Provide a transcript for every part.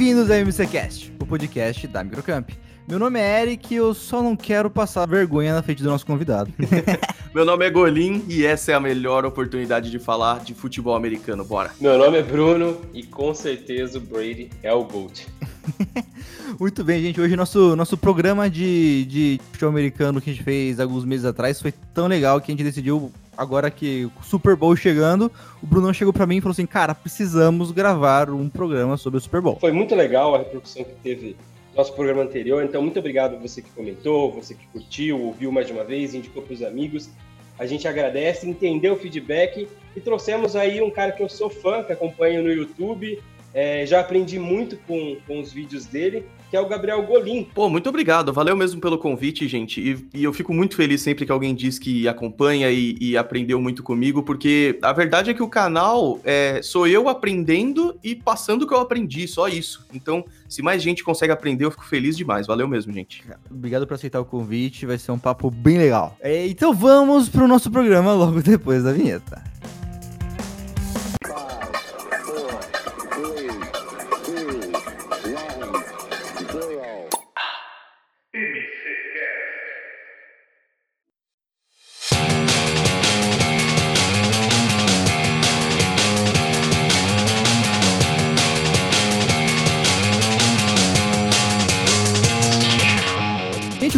Bem-vindos ao MCCast, o podcast da Microcamp. Meu nome é Eric e eu só não quero passar vergonha na frente do nosso convidado. Meu nome é Golim e essa é a melhor oportunidade de falar de futebol americano. Bora. Meu nome é Bruno e com certeza o Brady é o GOAT. Muito bem, gente. Hoje nosso, nosso programa de, de futebol americano que a gente fez alguns meses atrás foi tão legal que a gente decidiu, agora que o Super Bowl chegando, o Bruno chegou para mim e falou assim: Cara, precisamos gravar um programa sobre o Super Bowl. Foi muito legal a repercussão que teve nosso programa anterior. Então, muito obrigado você que comentou, você que curtiu, ouviu mais uma vez, indicou para os amigos. A gente agradece, entendeu o feedback e trouxemos aí um cara que eu sou fã, que acompanho no YouTube. É, já aprendi muito com, com os vídeos dele que é o Gabriel Golim. Pô, muito obrigado. Valeu mesmo pelo convite, gente. E, e eu fico muito feliz sempre que alguém diz que acompanha e, e, aprendeu muito comigo, porque a verdade é que o canal é, sou eu aprendendo e passando o que eu aprendi, só isso. Então, se mais gente consegue aprender, eu fico feliz demais. Valeu mesmo, gente. Obrigado por aceitar o convite, vai ser um papo bem legal. É, então vamos pro nosso programa logo depois da vinheta.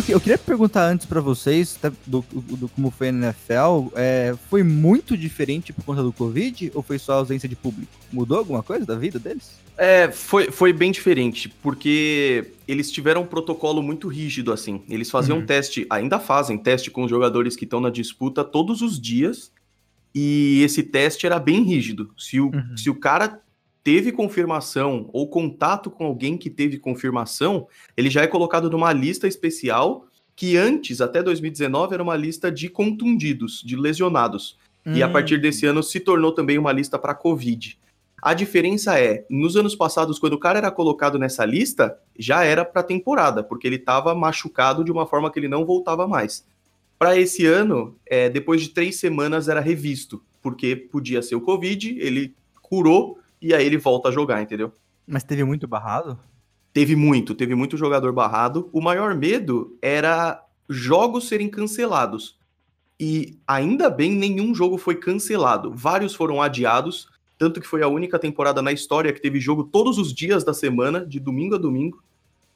Eu queria perguntar antes para vocês, do, do, do, como foi a NFL, é, foi muito diferente por conta do Covid ou foi só ausência de público? Mudou alguma coisa da vida deles? É, foi, foi bem diferente, porque eles tiveram um protocolo muito rígido, assim. Eles faziam uhum. teste, ainda fazem teste com os jogadores que estão na disputa todos os dias, e esse teste era bem rígido. Se o, uhum. se o cara teve confirmação ou contato com alguém que teve confirmação, ele já é colocado numa lista especial que antes, até 2019, era uma lista de contundidos, de lesionados. Hum. E a hum. partir desse ano se tornou também uma lista para Covid. A diferença é, nos anos passados, quando o cara era colocado nessa lista, já era para temporada, porque ele estava machucado de uma forma que ele não voltava mais. Para esse ano, é, depois de três semanas era revisto, porque podia ser o Covid, ele curou e aí ele volta a jogar, entendeu? Mas teve muito barrado? Teve muito, teve muito jogador barrado. O maior medo era jogos serem cancelados. E ainda bem, nenhum jogo foi cancelado. Vários foram adiados, tanto que foi a única temporada na história que teve jogo todos os dias da semana, de domingo a domingo.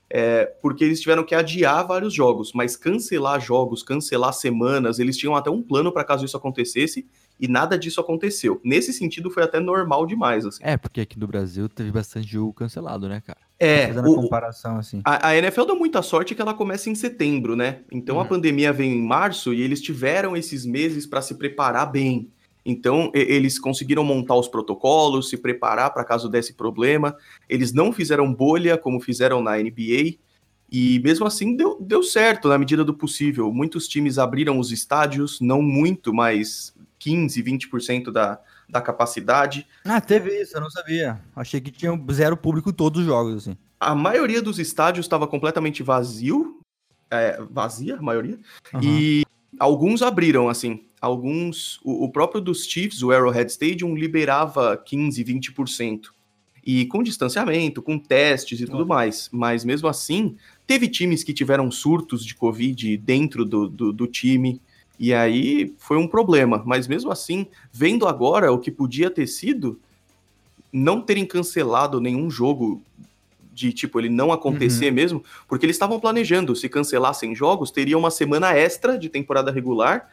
É, porque eles tiveram que adiar vários jogos, mas cancelar jogos, cancelar semanas, eles tinham até um plano para caso isso acontecesse, e nada disso aconteceu. Nesse sentido, foi até normal demais. Assim. É, porque aqui no Brasil teve bastante jogo cancelado, né, cara? É, Fazendo o, a comparação assim. A, a, NFL deu muita sorte que ela começa em setembro, né? Então uhum. a pandemia vem em março e eles tiveram esses meses para se preparar bem. Então eles conseguiram montar os protocolos, se preparar para caso desse problema. Eles não fizeram bolha como fizeram na NBA. E mesmo assim deu, deu certo na medida do possível. Muitos times abriram os estádios, não muito, mas 15, 20% da, da capacidade. Ah, teve isso, eu não sabia. Achei que tinha zero público em todos os jogos, assim. A maioria dos estádios estava completamente vazio. É, vazia, a maioria. Uhum. E alguns abriram, assim. Alguns. O, o, próprio dos Chiefs, o Arrowhead Stadium, liberava 15, 20%. E com distanciamento, com testes e tudo uhum. mais. Mas mesmo assim, teve times que tiveram surtos de Covid dentro do, do, do time. E aí foi um problema. Mas mesmo assim, vendo agora o que podia ter sido, não terem cancelado nenhum jogo de tipo ele não acontecer uhum. mesmo, porque eles estavam planejando, se cancelassem jogos, teria uma semana extra de temporada regular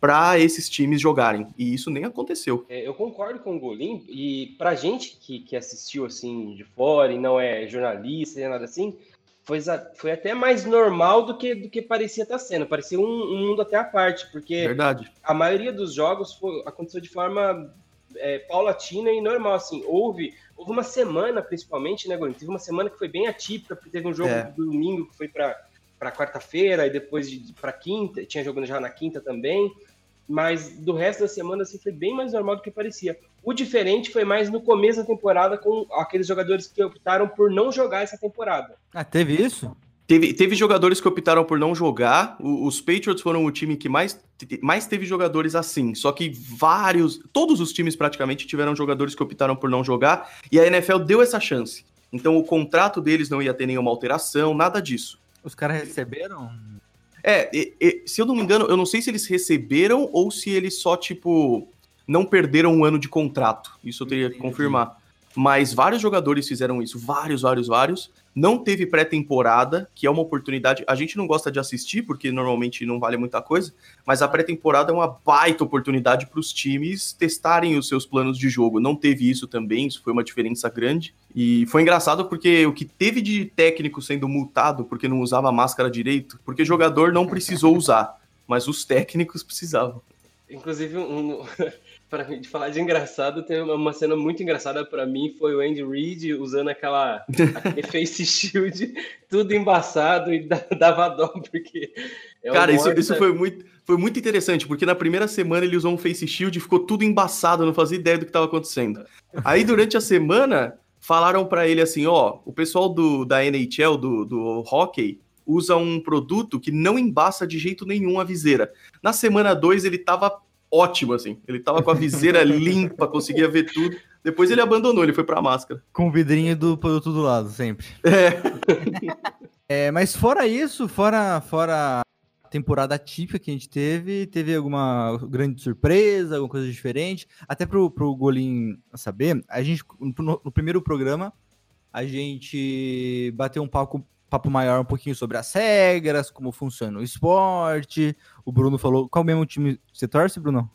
para esses times jogarem. E isso nem aconteceu. É, eu concordo com o Golim, e pra gente que, que assistiu assim de fora e não é jornalista nem nada assim, foi, foi até mais normal do que, do que parecia estar sendo. Parecia um, um mundo até à parte, porque Verdade. a maioria dos jogos foi, aconteceu de forma é, paulatina e normal. Assim, houve, houve uma semana, principalmente, né, Golim? Teve uma semana que foi bem atípica, porque teve um jogo é. do domingo que foi para quarta-feira e depois para quinta, tinha jogando já na quinta também mas do resto da semana assim, foi bem mais normal do que parecia. O diferente foi mais no começo da temporada com aqueles jogadores que optaram por não jogar essa temporada. Ah, teve isso? Teve, teve jogadores que optaram por não jogar. O, os Patriots foram o time que mais, mais teve jogadores assim. Só que vários, todos os times praticamente tiveram jogadores que optaram por não jogar. E a NFL deu essa chance. Então o contrato deles não ia ter nenhuma alteração, nada disso. Os caras receberam? É, e, e, se eu não me engano, eu não sei se eles receberam ou se eles só, tipo, não perderam um ano de contrato. Isso eu teria que confirmar. Mas vários jogadores fizeram isso, vários, vários, vários. Não teve pré-temporada, que é uma oportunidade. A gente não gosta de assistir, porque normalmente não vale muita coisa, mas a pré-temporada é uma baita oportunidade para os times testarem os seus planos de jogo. Não teve isso também, isso foi uma diferença grande. E foi engraçado porque o que teve de técnico sendo multado porque não usava máscara direito, porque jogador não precisou usar, mas os técnicos precisavam. Inclusive, um, para falar de engraçado, tem uma cena muito engraçada para mim foi o Andy Reid usando aquela aquele face shield, tudo embaçado e dava dó porque é Cara, isso, isso foi muito foi muito interessante, porque na primeira semana ele usou um face shield e ficou tudo embaçado, não fazia ideia do que estava acontecendo. Aí durante a semana falaram para ele assim, ó, o pessoal do da NHL do, do hockey usa um produto que não embaça de jeito nenhum a viseira. Na semana 2 ele tava ótimo, assim. Ele tava com a viseira limpa, conseguia ver tudo. Depois ele abandonou, ele foi pra máscara. Com o vidrinho do produto do lado, sempre. É. é mas fora isso, fora, fora a temporada típica que a gente teve, teve alguma grande surpresa, alguma coisa diferente? Até pro, pro Golim saber, a gente, no, no primeiro programa, a gente bateu um papo papo maior um pouquinho sobre as regras, como funciona o esporte. O Bruno falou. Qual mesmo time você torce, Bruno?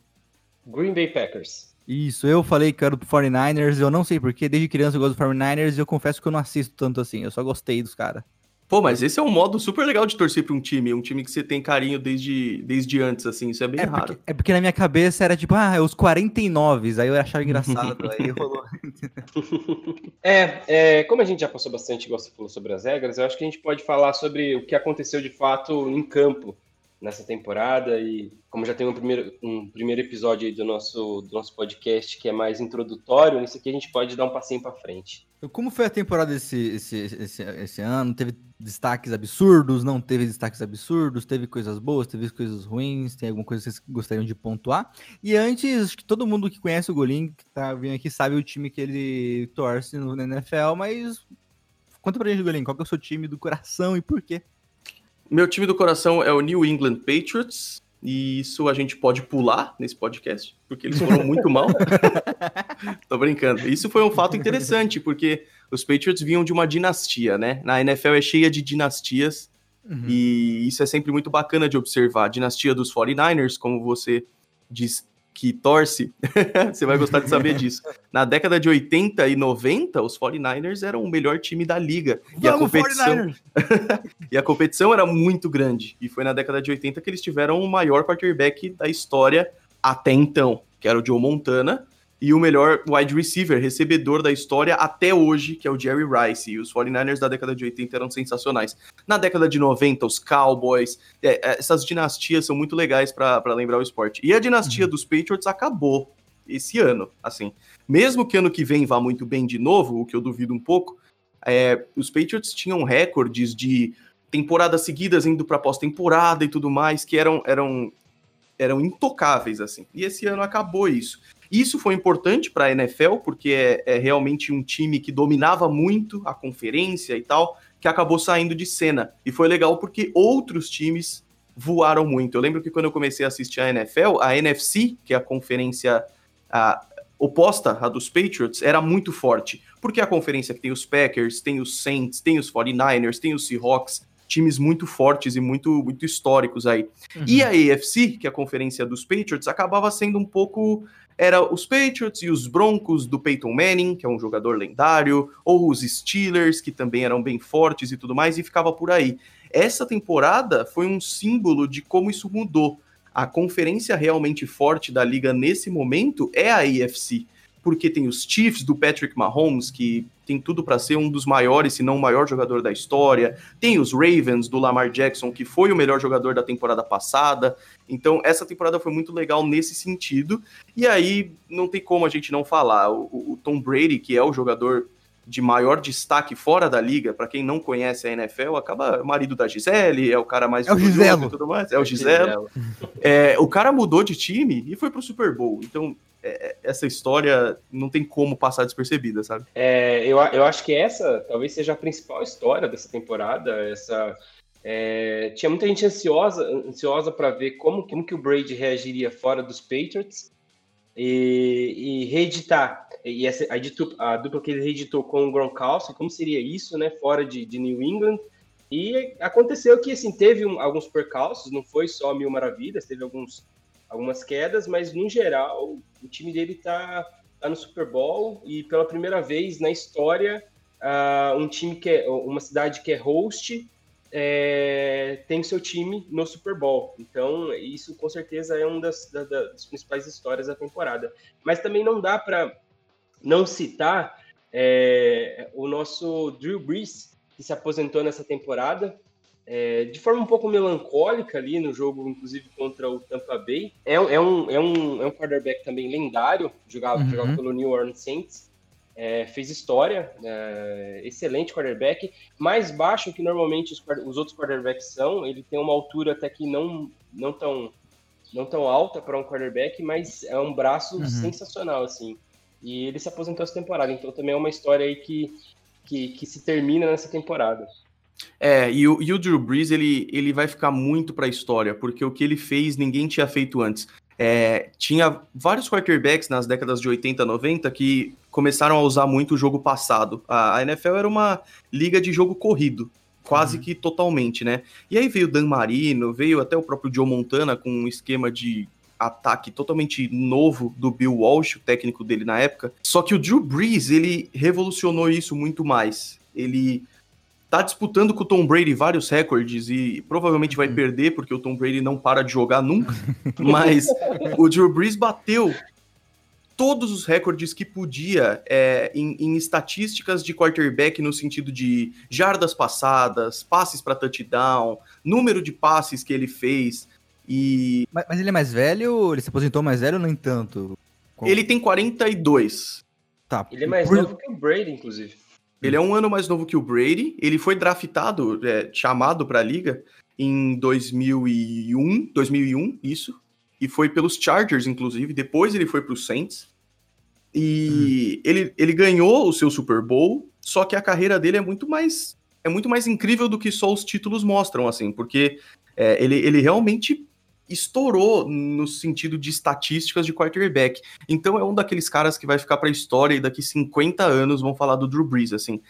Green Bay Packers. Isso, eu falei que era do 49ers, eu não sei porquê, desde criança eu gosto do 49ers e eu confesso que eu não assisto tanto assim, eu só gostei dos caras. Pô, mas esse é um modo super legal de torcer pra um time, um time que você tem carinho desde, desde antes, assim, isso é bem é raro. Porque, é porque na minha cabeça era tipo, ah, é os 49, aí eu achava engraçado, aí rolou. é, é, como a gente já passou bastante, igual você falou sobre as regras, eu acho que a gente pode falar sobre o que aconteceu de fato em campo nessa temporada e como já tem um primeiro, um primeiro episódio aí do nosso, do nosso podcast que é mais introdutório, nisso aqui a gente pode dar um passinho para frente. Como foi a temporada esse, esse, esse, esse, ano? Teve destaques absurdos? Não teve destaques absurdos? Teve coisas boas? Teve coisas ruins? Tem alguma coisa que vocês gostariam de pontuar? E antes, acho que todo mundo que conhece o Golim, que tá vindo aqui, sabe o time que ele torce no NFL, mas conta pra gente, Golim, qual que é o seu time do coração e por quê? Meu time do coração é o New England Patriots. E isso a gente pode pular nesse podcast, porque eles foram muito mal. Tô brincando. Isso foi um fato interessante, porque os Patriots vinham de uma dinastia, né? Na NFL é cheia de dinastias, uhum. e isso é sempre muito bacana de observar. A dinastia dos 49ers, como você diz, que torce, você vai gostar de saber disso. Na década de 80 e 90, os 49ers eram o melhor time da liga. Vamos, e a competição E a competição era muito grande. E foi na década de 80 que eles tiveram o maior quarterback da história até então, que era o Joe Montana, e o melhor wide receiver, recebedor da história até hoje, que é o Jerry Rice. E os 49ers da década de 80 eram sensacionais. Na década de 90, os Cowboys, é, é, essas dinastias são muito legais para lembrar o esporte. E a dinastia uhum. dos Patriots acabou esse ano, assim. Mesmo que ano que vem vá muito bem de novo, o que eu duvido um pouco, é, os Patriots tinham recordes de temporadas seguidas indo para pós-temporada e tudo mais, que eram, eram, eram intocáveis, assim. E esse ano acabou isso. Isso foi importante para a NFL, porque é, é, realmente um time que dominava muito a conferência e tal, que acabou saindo de cena. E foi legal porque outros times voaram muito. Eu lembro que quando eu comecei a assistir a NFL, a NFC, que é a conferência a, oposta à dos Patriots, era muito forte. Porque é a conferência que tem os Packers, tem os Saints, tem os 49ers, tem os Seahawks, times muito fortes e muito, muito históricos aí. Uhum. E a AFC, que é a conferência dos Patriots, acabava sendo um pouco era os Patriots e os Broncos do Peyton Manning, que é um jogador lendário, ou os Steelers, que também eram bem fortes e tudo mais, e ficava por aí. Essa temporada foi um símbolo de como isso mudou. A conferência realmente forte da liga nesse momento é a AFC porque tem os Chiefs do Patrick Mahomes, que tem tudo para ser um dos maiores, se não o maior jogador da história. Tem os Ravens do Lamar Jackson, que foi o melhor jogador da temporada passada. Então, essa temporada foi muito legal nesse sentido. E aí, não tem como a gente não falar. O, o Tom Brady, que é o jogador de maior destaque fora da liga, para quem não conhece a NFL, acaba marido da Gisele, é o cara mais é o Giselo. e tudo mais, é o Giselo. É, o cara mudou de time e foi pro Super Bowl. Então, é, essa história não tem como passar despercebida, sabe? É, eu, eu acho que essa talvez seja a principal história dessa temporada. Essa é, tinha muita gente ansiosa, ansiosa para ver como, como que o Brady reagiria fora dos Patriots e, e reeditar. E essa, a, a, dupla que ele reeditou com o Gronkowski, como seria isso, né? Fora de, de New England. E aconteceu que assim teve um, alguns percalços, não foi só mil maravilhas, teve alguns algumas quedas, mas no geral o time dele está tá no Super Bowl e pela primeira vez na história uh, um time que é uma cidade que é host é, tem seu time no Super Bowl. Então isso com certeza é uma das, da, das principais histórias da temporada. Mas também não dá para não citar é, o nosso Drew Brees que se aposentou nessa temporada é, de forma um pouco melancólica ali no jogo, inclusive contra o Tampa Bay. É, é, um, é, um, é um quarterback também lendário, jogava, uhum. jogava pelo New Orleans Saints. É, fez história, é, excelente quarterback, mais baixo que normalmente os, os, outros quarterbacks são. Ele tem uma altura até que não, não, tão, não tão alta para um quarterback, mas é um braço uhum. sensacional, assim. E ele se aposentou essa temporada, então também é uma história aí que, que, que se termina nessa temporada. É, e o, e o Drew Brees, ele, ele vai ficar muito para a história, porque o que ele fez ninguém tinha feito antes. É, tinha vários quarterbacks nas décadas de 80, 90 que começaram a usar muito o jogo passado. A, a NFL era uma liga de jogo corrido, quase uhum. que totalmente, né? E aí veio o Dan Marino, veio até o próprio Joe Montana com um esquema de ataque totalmente novo do Bill Walsh, o técnico dele na época. Só que o Drew Brees, ele revolucionou isso muito mais. Ele tá disputando com o Tom Brady vários recordes e provavelmente vai uhum. perder porque o Tom Brady não para de jogar nunca. Mas o Drew Brees bateu todos os recordes que podia é, em, em, estatísticas de quarterback no sentido de jardas passadas, passes para touchdown, número de passes que ele fez e mas, mas, ele é mais velho? Ele se aposentou mais velho ou nem tanto? Ele tem 42. Tá. Ele é mais Por... novo que o Brady, inclusive. Ele é um ano mais novo que o Brady. Ele foi draftado, é, chamado para a liga em 2001, 2001, isso. E foi pelos Chargers, inclusive. Depois ele foi para os Saints. E hum. ele, ele ganhou o seu Super Bowl, só que a carreira dele é muito mais é muito mais incrível do que só os títulos mostram, assim, porque é, ele, ele realmente estourou no sentido de estatísticas de quarterback. Então é um daqueles caras que vai ficar para a história e daqui 50 anos vão falar do Drew Brees, assim.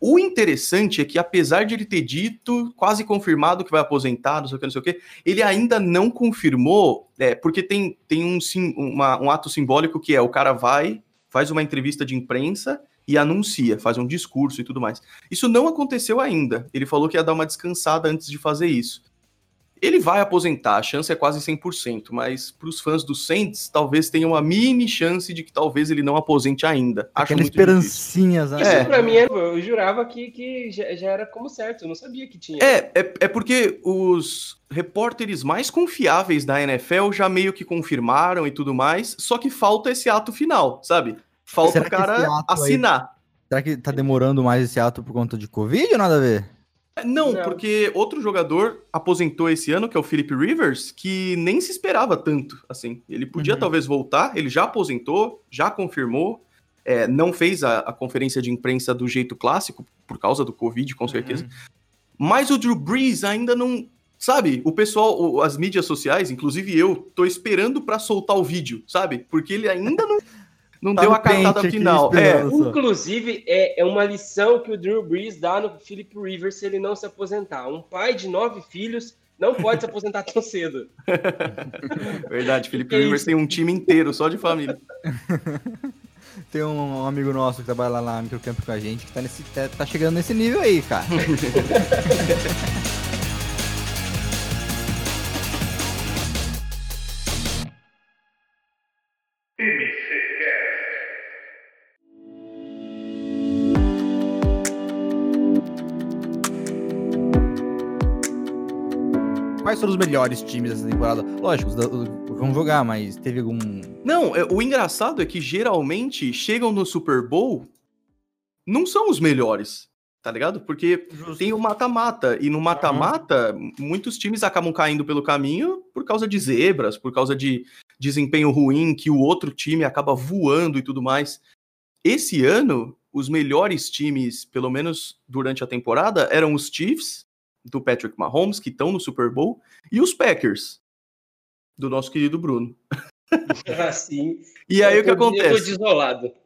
O interessante é que, apesar de ele ter dito, quase confirmado que vai aposentar, não sei o que, não sei o que, ele ainda não confirmou, é, porque tem, tem um, sim, uma, um ato simbólico que é o cara vai, faz uma entrevista de imprensa e anuncia, faz um discurso e tudo mais. Isso não aconteceu ainda. Ele falou que ia dar uma descansada antes de fazer isso. Ele vai aposentar, a chance é quase 100%, mas para os fãs do Saints, talvez tenha uma mini chance de que talvez ele não aposente ainda. Acho Aquela esperancinhas. Né? Isso é. para mim, eu jurava que, que já, já, era como certo, eu não sabia que tinha. É, é, é porque os repórteres mais confiáveis da NFL já meio que confirmaram e tudo mais, só que falta esse ato final, sabe? Falta o cara assinar. Aí, será que tá demorando mais esse ato por conta de Covid ou nada a ver? Não, não, porque outro jogador aposentou esse ano, que é o Philip Rivers, que nem se esperava tanto, assim. Ele podia uhum. talvez voltar, ele já aposentou, já confirmou, é, não fez a, a, conferência de imprensa do jeito clássico, por causa do Covid, com certeza. Uhum. Mas o Drew Brees ainda não... Sabe, o pessoal, as mídias sociais, inclusive eu, tô esperando para soltar o vídeo, sabe? Porque ele ainda não não tá deu a cartada final. É. Inclusive, é, é uma lição que o Drew Brees dá no Philip Rivers se ele não se aposentar. Um pai de nove filhos não pode se aposentar tão cedo. Verdade, Philip Rivers tem um time inteiro só de família. Tem um amigo nosso que trabalha lá na Microcamp com a gente que tá, nesse, tá, tá chegando nesse nível aí, cara. foram os melhores times dessa temporada? Lógico, vão jogar, mas teve algum. Não, é, o engraçado é que geralmente chegam no Super Bowl, não são os melhores, tá ligado? Porque Justo. tem o mata-mata, e no mata-mata, uhum. muitos times acabam caindo pelo caminho por causa de zebras, por causa de desempenho ruim, que o outro time acaba voando e tudo mais. Esse ano, os melhores times, pelo menos durante a temporada, eram os Chiefs, do Patrick Mahomes, que estão no Super Bowl, e os Packers, do nosso querido Bruno. Ah, sim. E aí o que acontece?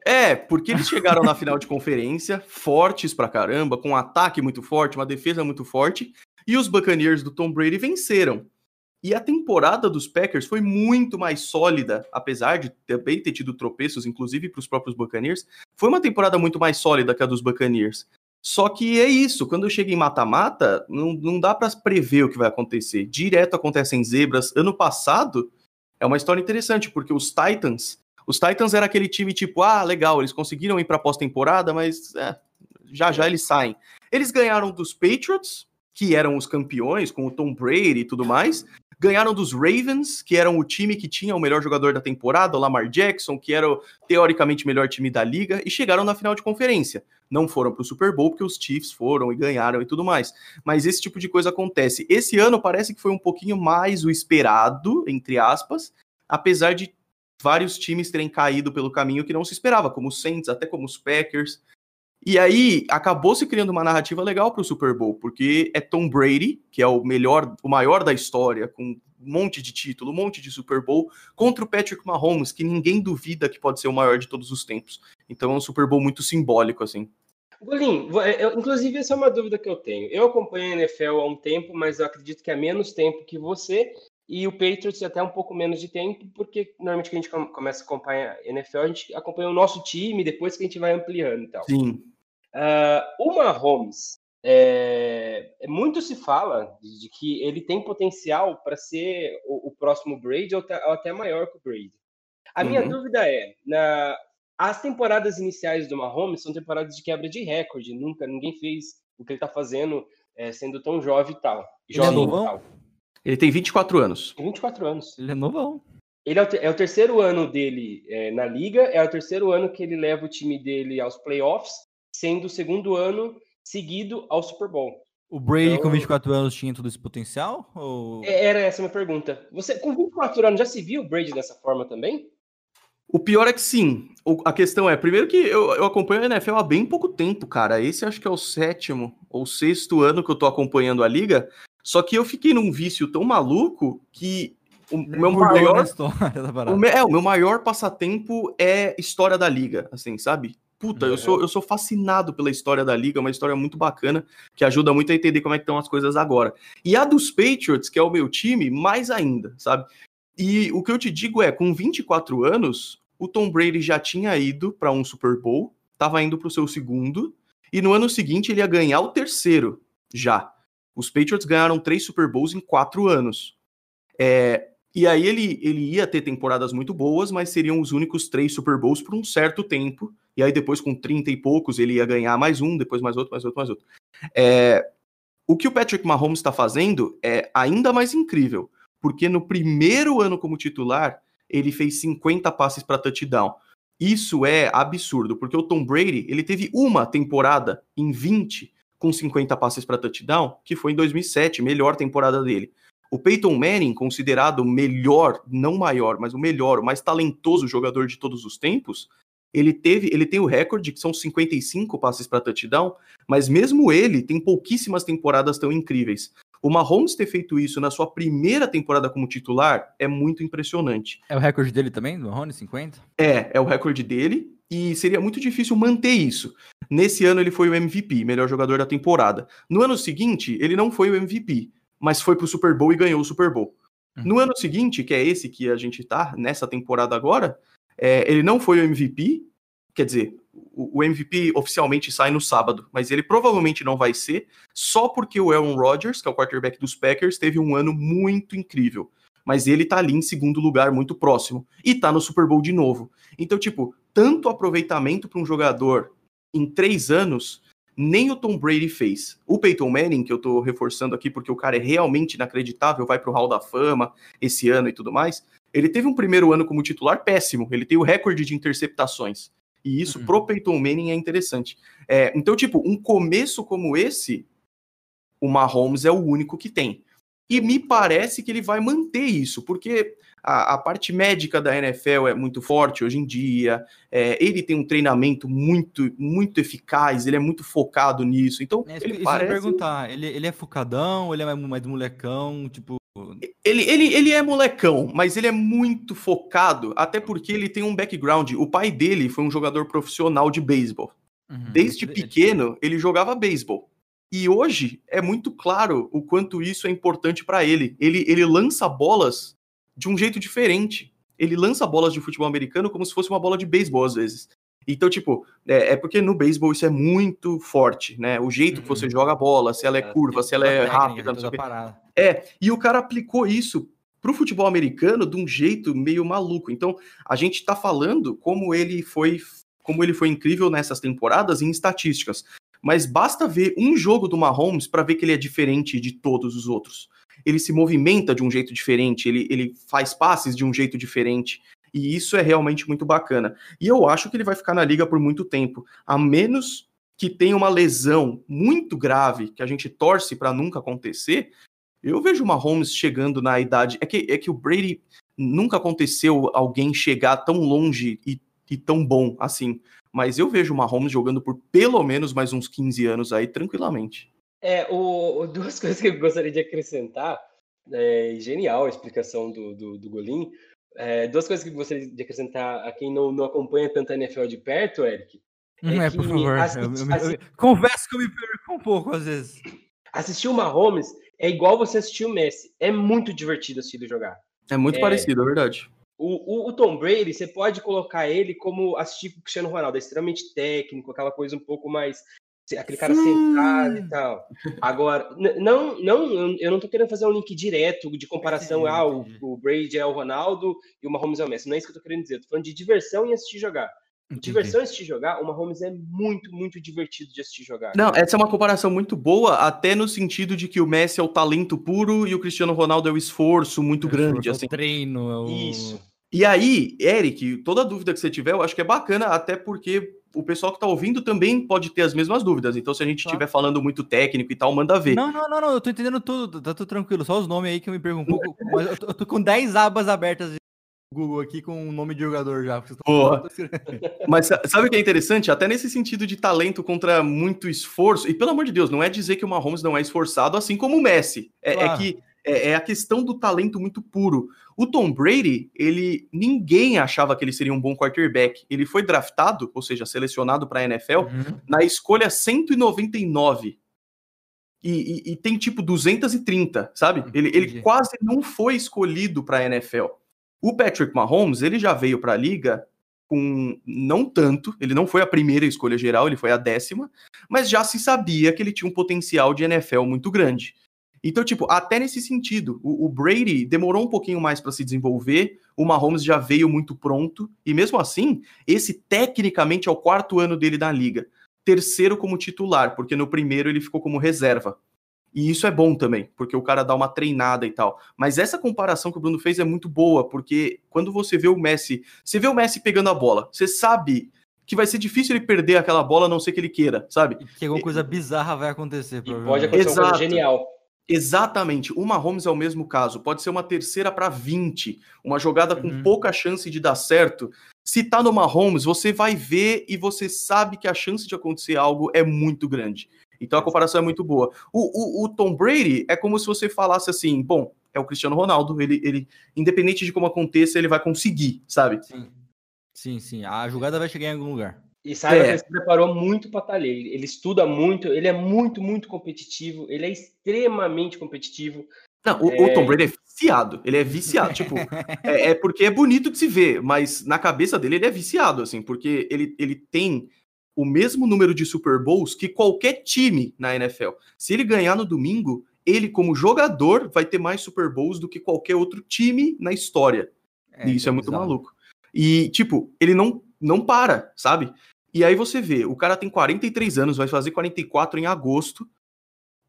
É, porque eles chegaram na final de conferência, fortes pra caramba, com um ataque muito forte, uma defesa muito forte, e os Buccaneers do Tom Brady venceram. E a temporada dos Packers foi muito mais sólida, apesar de também ter tido tropeços, inclusive para os próprios Buccaneers. Foi uma temporada muito mais sólida que a dos Buccaneers. Só que é isso, quando chega em mata-mata, não, não dá para prever o que vai acontecer. Direto acontecem zebras. Ano passado, é uma história interessante, porque os Titans. Os Titans era aquele time tipo, ah, legal, eles conseguiram ir para pós-temporada, mas é, já já eles saem. Eles ganharam dos Patriots, que eram os campeões, com o Tom Brady e tudo mais. Ganharam dos Ravens, que eram o time que tinha o melhor jogador da temporada, o Lamar Jackson, que era o teoricamente melhor time da liga, e chegaram na final de conferência. Não foram para o Super Bowl, porque os Chiefs foram e ganharam e tudo mais. Mas esse tipo de coisa acontece. Esse ano parece que foi um pouquinho mais o esperado, entre aspas, apesar de vários times terem caído pelo caminho que não se esperava, como os Saints, até como os Packers. E aí acabou se criando uma narrativa legal para o Super Bowl, porque é Tom Brady, que é o melhor, o maior da história, com um monte de título, um monte de Super Bowl, contra o Patrick Mahomes, que ninguém duvida que pode ser o maior de todos os tempos. Então é um Super Bowl muito simbólico, assim. Golim, inclusive essa é uma dúvida que eu tenho. Eu acompanho a NFL há um tempo, mas eu acredito que há menos tempo que você, e o Patriots até um pouco menos de tempo, porque normalmente que a gente começa a acompanhar a NFL, a gente acompanha o nosso time, depois que a gente vai ampliando e tal. Sim. Uh, o Mahomes, é, muito se fala de que ele tem potencial para ser o, o, próximo Brady ou, ou, até maior que o Brady. A uhum. minha dúvida é, na, as temporadas iniciais do Mahomes são temporadas de quebra de recorde, nunca ninguém fez o que ele está fazendo é, sendo tão jovem e tal. Jovem ele é e tal. Ele tem 24 anos. 24 anos. Ele é novão. Ele é o, é o terceiro ano dele é, na liga, é o terceiro ano que ele leva o time dele aos playoffs sendo o segundo ano seguido ao Super Bowl. O Brady então, com 24 anos tinha todo esse potencial? Ou... É, era essa a minha pergunta. Você, com 24 anos, já se viu o Brady dessa forma também? O pior é que sim. O, a questão é, primeiro que eu, eu acompanho a NFL há bem pouco tempo, cara. Esse acho que é o sétimo ou sexto ano que eu tô acompanhando a liga. Só que eu fiquei num vício tão maluco que o meu maior. O, é, o meu maior passatempo é história da liga, assim, sabe? Puta, eu, sou, eu sou fascinado pela história da liga, é uma história muito bacana, que ajuda muito a entender como é que estão as coisas agora. E a dos Patriots, que é o meu time, mais ainda, sabe? E o que eu te digo é, com 24 anos, o Tom Brady já tinha ido para um Super Bowl, estava indo para o seu segundo, e no ano seguinte ele ia ganhar o terceiro, já. Os Patriots ganharam três Super Bowls em quatro anos. É, e aí ele, ele ia ter temporadas muito boas, mas seriam os únicos três Super Bowls por um certo tempo. E aí depois, com 30 e poucos, ele ia ganhar mais um, depois mais outro, mais outro, mais outro. É, o que o Patrick Mahomes está fazendo é ainda mais incrível, porque no primeiro ano como titular, ele fez 50 passes para touchdown. Isso é absurdo, porque o Tom Brady, ele teve uma temporada em 20 com 50 passes para touchdown, que foi em 2007, melhor temporada dele. O Peyton Manning, considerado o melhor, não maior, mas o melhor, o mais talentoso jogador de todos os tempos, ele teve, ele tem o recorde que são 55 passes para touchdown, mas mesmo ele tem pouquíssimas temporadas tão incríveis. O Mahomes ter feito isso na sua primeira temporada como titular é muito impressionante. É o recorde dele também, do Mahomes, 50? É, é o recorde dele e seria muito difícil manter isso. Nesse ano ele foi o MVP, melhor jogador da temporada. No ano seguinte, ele não foi o MVP, mas foi pro Super Bowl e ganhou o Super Bowl. Uhum. No ano seguinte, que é esse que a gente tá, nessa temporada agora, é, ele não foi o MVP, quer dizer, o, o, MVP oficialmente sai no sábado, mas ele provavelmente não vai ser, só porque o Aaron Rodgers, que é o quarterback dos Packers, teve um ano muito incrível. Mas ele tá ali em segundo lugar, muito próximo, e tá no Super Bowl de novo. Então, tipo, tanto aproveitamento para um jogador em três anos nem o Tom Brady fez. O Peyton Manning, que eu tô reforçando aqui porque o cara é realmente inacreditável, vai pro Hall da Fama esse ano e tudo mais. Ele teve um primeiro ano como titular péssimo, ele tem o recorde de interceptações. E isso uhum. pro Peyton Manning é interessante. É, então, tipo, um começo como esse, o Mahomes é o único que tem. E me parece que ele vai manter isso, porque a, a parte médica da NFL é muito forte hoje em dia. É, ele tem um treinamento muito, muito eficaz, ele é muito focado nisso. Então, é, ele parece... perguntar, ele, ele é focadão, ele é mais molecão, tipo. Ele, ele, ele é molecão, mas ele é muito focado, até porque ele tem um background. O pai dele foi um jogador profissional de beisebol. Uhum. Desde pequeno, ele jogava beisebol. E hoje é muito claro o quanto isso é importante para ele. ele. Ele lança bolas de um jeito diferente. Ele lança bolas de futebol americano como se fosse uma bola de beisebol às vezes. Então, tipo, é, é, porque no beisebol isso é muito forte, né? O jeito uhum. que você uhum. joga a bola, se ela é, é curva, se ela é rápida, não sei o quê. É, e o cara aplicou isso pro futebol americano de um jeito meio maluco. Então, a gente tá falando como ele foi como ele foi incrível nessas temporadas em estatísticas. Mas basta ver um jogo do Mahomes para ver que ele é diferente de todos os outros. Ele se movimenta de um jeito diferente, ele, ele faz passes de um jeito diferente. E isso é realmente muito bacana. E eu acho que ele vai ficar na liga por muito tempo, a menos que tenha uma lesão muito grave que a gente torce para nunca acontecer. Eu vejo o Mahomes chegando na idade. É que, é que o Brady nunca aconteceu alguém chegar tão longe e, e tão bom assim. Mas eu vejo o Mahomes jogando por pelo menos mais uns 15 anos aí, tranquilamente. É, o, duas coisas que eu gostaria de acrescentar. É, genial a explicação do, do, do Golim. É, duas coisas que eu gostaria de acrescentar a quem não, não acompanha tanto a NFL de perto, Eric. Não é, é por favor. Assi eu, eu, eu, confesso que eu me perco um pouco às vezes. Assistir o Mahomes é igual você assistir o Messi. É muito divertido assistir ele jogar. É muito é, parecido, é verdade. O, o, o, Tom Brady, você pode colocar ele como assistir o Cristiano Ronaldo, é extremamente técnico, aquela coisa um pouco mais aquele cara sentado e tal. Agora, não, não, eu não tô querendo fazer um link direto de comparação, ah, o, o Brady é o Ronaldo e o Mahomes é o Messi. Não é isso que eu tô querendo dizer. Eu tô falando de diversão em assistir jogar. Entendi. Diversão em assistir jogar, o Mahomes é muito, muito divertido de assistir jogar. Não, essa é uma comparação muito boa, até no sentido de que o Messi é o talento puro e o Cristiano Ronaldo é o esforço muito é grande. Assim. O treino, é o... Isso. E aí, Eric, toda dúvida que você tiver, eu acho que é bacana, até porque o pessoal que tá ouvindo também pode ter as mesmas dúvidas. Então, se a gente estiver falando muito técnico e tal, manda ver. Não, não, não, não, eu tô entendendo tudo, tá tudo tranquilo. Só os nomes aí que eu me pergunto um pouco. mas eu tô, eu tô com 10 abas abertas no Google aqui com o nome de jogador já. mas sabe o que é interessante? Até nesse sentido de talento contra muito esforço, e pelo amor de Deus, não é dizer que o Mahomes não é esforçado, assim como o Messi. É, é claro. é que é, é, a questão do talento muito puro. O Tom Brady, ele ninguém achava que ele seria um bom quarterback. Ele foi draftado, ou seja, selecionado para a NFL, uhum. na escolha 199. E, e, e, tem tipo 230, sabe? Ele, ele quase não foi escolhido para a NFL. O Patrick Mahomes, ele já veio para a liga com não tanto, ele não foi a primeira escolha geral, ele foi a décima, mas já se sabia que ele tinha um potencial de NFL muito grande. Então, tipo, até nesse sentido, o, o Brady demorou um pouquinho mais para se desenvolver, o Mahomes já veio muito pronto, e mesmo assim, esse tecnicamente é o quarto ano dele na liga. Terceiro como titular, porque no primeiro ele ficou como reserva. E isso é bom também, porque o cara dá uma treinada e tal. Mas essa comparação que o Bruno fez é muito boa, porque quando você vê o Messi, você vê o Messi pegando a bola, você sabe que vai ser difícil ele perder aquela bola, a não ser que ele queira, sabe? Que alguma coisa bizarra vai acontecer. E pode acontecer Exato. uma coisa genial. Exatamente. O Mahomes é o mesmo caso. Pode ser uma terceira para 20, uma jogada com uhum. pouca chance de dar certo. Se tá no Mahomes, você vai ver e você sabe que a chance de acontecer algo é muito grande. Então a comparação é muito boa. O, o, o Tom Brady é como se você falasse assim: bom, é o Cristiano Ronaldo, ele, ele, independente de como aconteça, ele vai conseguir, sabe? Sim, sim, sim. A jogada vai chegar em algum lugar. E saiba é. que ele se preparou muito para estar tá ali. Ele estuda muito, ele é muito, muito competitivo, ele é extremamente competitivo. Não, o, é... o Tom Brady é viciado, ele é viciado, tipo, é, é, porque é bonito de se ver, mas na cabeça dele ele é viciado, assim, porque ele, ele tem o mesmo número de Super Bowls que qualquer time na NFL. Se ele ganhar no domingo, ele como jogador vai ter mais Super Bowls do que qualquer outro time na história. É, e isso é muito maluco. E, tipo, ele não, não para, sabe? E aí você vê, o cara tem 43 anos, vai fazer 44 em agosto,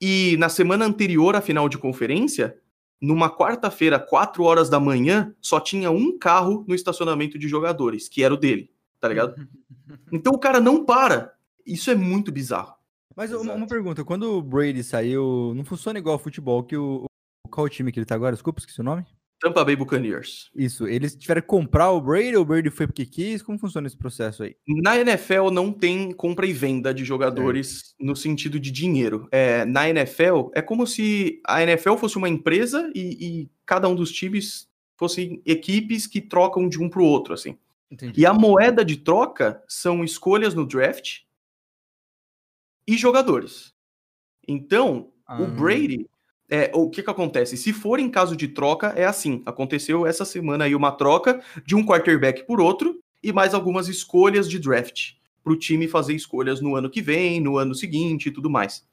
e na semana anterior à final de conferência, numa quarta-feira, 4 horas da manhã, só tinha um carro no estacionamento de jogadores, que era o dele, tá ligado? Então o cara não para. Isso é muito bizarro. Mas uma, uma, pergunta, quando o Brady saiu, não funciona igual ao futebol que o, o qual time que ele tá agora? Desculpa, esqueci o nome. Tampa Bay Buccaneers. Isso, eles tiveram que comprar o Brady o Brady foi porque quis? Como funciona esse processo aí? Na NFL não tem compra e venda de jogadores é. no sentido de dinheiro. É, na NFL é como se a NFL fosse uma empresa e, e cada um dos times fossem equipes que trocam de um para o outro, assim. Entendi. E a moeda de troca são escolhas no draft e jogadores. Então, ah. o Brady é, o que que acontece? Se for em caso de troca, é assim. Aconteceu essa semana aí uma troca de um quarterback por outro e mais algumas escolhas de draft para o time fazer escolhas no ano que vem, no ano seguinte e tudo mais.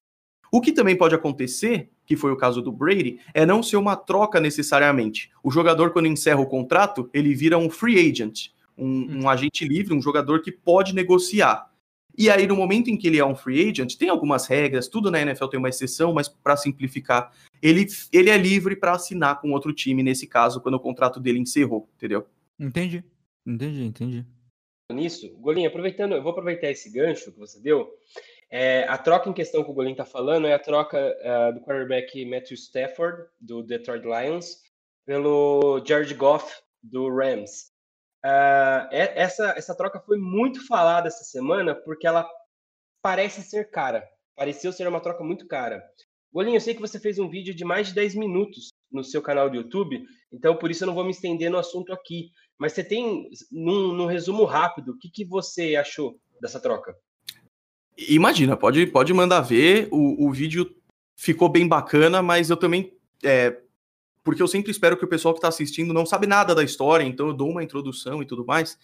O que também pode acontecer, que foi o caso do Brady, é não ser uma troca necessariamente. O jogador, quando encerra o contrato, ele vira um free agent, um, um hum. agente livre, um jogador que pode negociar. E aí, no momento em que ele é um free agent, tem algumas regras, tudo na NFL tem uma exceção, mas para simplificar, ele, ele é livre para assinar com outro time, nesse caso, quando o contrato dele encerrou, entendeu? Entendi, entendi, entendi. Nisso, Golinho, aproveitando, eu vou aproveitar esse gancho que você deu. É, a troca em questão que o Golinho está falando é a troca uh, do quarterback Matthew Stafford, do Detroit Lions, pelo Jared Goff, do Rams. Uh, essa, essa troca foi muito falada essa semana porque ela parece ser cara. Pareceu ser uma troca muito cara. Golinho, eu sei que você fez um vídeo de mais de 10 minutos no seu canal do YouTube, então por isso eu não vou me estender no assunto aqui. Mas você tem, num, num resumo rápido, o que, que você achou dessa troca? Imagina, pode, pode mandar ver. O, o vídeo ficou bem bacana, mas eu também é, porque eu sempre espero que o pessoal que está assistindo não sabe nada da história, então eu dou uma introdução e tudo mais.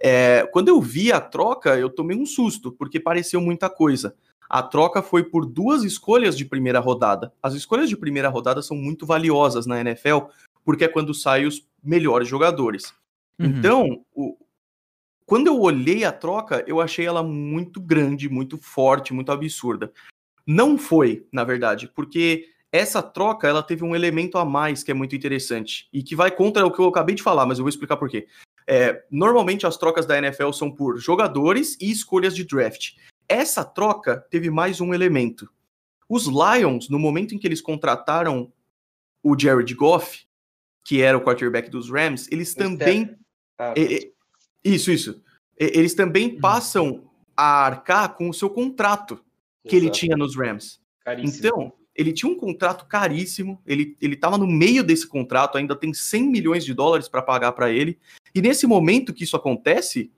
É, quando eu vi a troca, eu tomei um susto, porque pareceu muita coisa. A troca foi por duas escolhas de primeira rodada. As escolhas de primeira rodada são muito valiosas na NFL, porque é quando saem os melhores jogadores. Uhum. Então, o, quando eu olhei a troca, eu achei ela muito grande, muito forte, muito absurda. Não foi, na verdade, porque essa troca, ela teve um elemento a mais que é muito interessante e que vai contra o que eu acabei de falar, mas eu vou explicar por quê. É, normalmente as trocas da NFL são por jogadores e escolhas de draft. Essa troca teve mais um elemento. Os Lions, no momento em que eles contrataram o Jared Goff, que era o quarterback dos Rams, eles também. Ah, isso, isso. Eles também uhum. passam a arcar com o seu contrato que Exato. ele tinha nos Rams. Caríssimo. Então, ele tinha um contrato caríssimo, ele estava no meio desse contrato, ainda tem 100 milhões de dólares para pagar para ele. E nesse momento que isso acontece,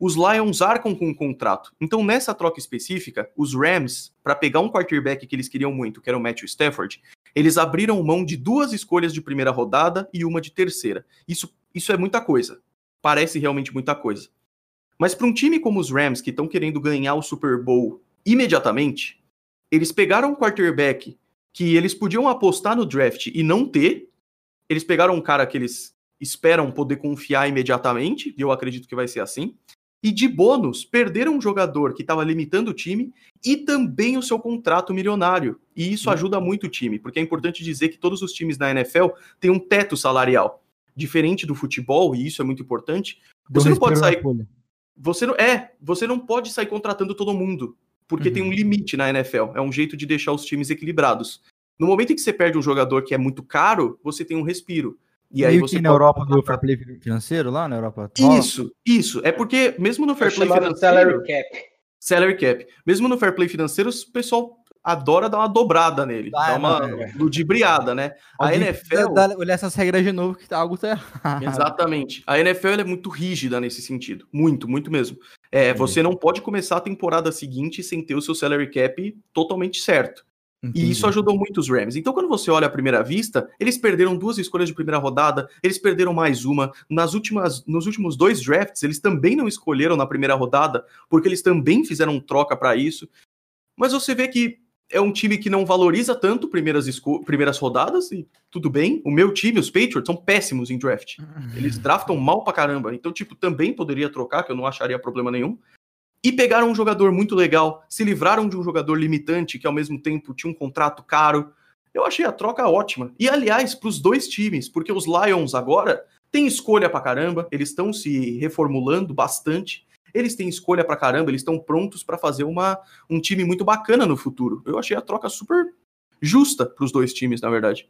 os Lions arcam com o contrato. Então, nessa troca específica, os Rams, para pegar um quarterback que eles queriam muito, que era o Matthew Stafford, eles abriram mão de duas escolhas de primeira rodada e uma de terceira. Isso, isso é muita coisa. Parece realmente muita coisa. Mas para um time como os Rams, que estão querendo ganhar o Super Bowl imediatamente, eles pegaram um quarterback que eles podiam apostar no draft e não ter. Eles pegaram um cara que eles esperam poder confiar imediatamente, e eu acredito que vai ser assim. E de bônus, perderam um jogador que estava limitando o time e também o seu contrato milionário. E isso uhum. ajuda muito o time, porque é importante dizer que todos os times da NFL têm um teto salarial. Diferente do futebol, e isso é muito importante, você não pode sair. Você não, é, você não pode sair contratando todo mundo porque uhum. tem um uhum. limite na NFL. É um jeito de deixar os times equilibrados. No momento em que você perde um jogador que é muito caro, você tem um respiro. E, aí você na Europa do fair play financeiro lá na Europa? Isso, isso. É porque mesmo no fair play financeiro, salary cap. Salary cap. Mesmo no fair play financeiro, o pessoal adora dar uma dobrada nele, ah, dar uma é. ludibriada, né? A NFL dá, olhar essas regras de novo que algo tá errado. Exatamente. A NFL é muito rígida nesse sentido, muito, muito mesmo. É, você não pode começar a temporada seguinte sem ter o seu salary cap totalmente certo. Entendi. E isso ajudou muito os Rams. Então, quando você olha à primeira vista, eles perderam duas escolhas de primeira rodada, eles perderam mais uma. Nas últimas, nos últimos dois drafts, eles também não escolheram na primeira rodada, porque eles também fizeram troca para isso. Mas você vê que é um time que não valoriza tanto primeiras, primeiras rodadas, e tudo bem. O meu time, os Patriots, são péssimos em draft. Eles draftam mal pra caramba. Então, tipo, também poderia trocar, que eu não acharia problema nenhum. E pegaram um jogador muito legal, se livraram de um jogador limitante, que ao mesmo tempo tinha um contrato caro. Eu achei a troca ótima. E, aliás, pros dois times, porque os Lions agora têm escolha pra caramba, eles estão se reformulando bastante eles têm escolha pra caramba, eles estão prontos para fazer uma, um time muito bacana no futuro. Eu achei a troca super justa para os dois times, na verdade.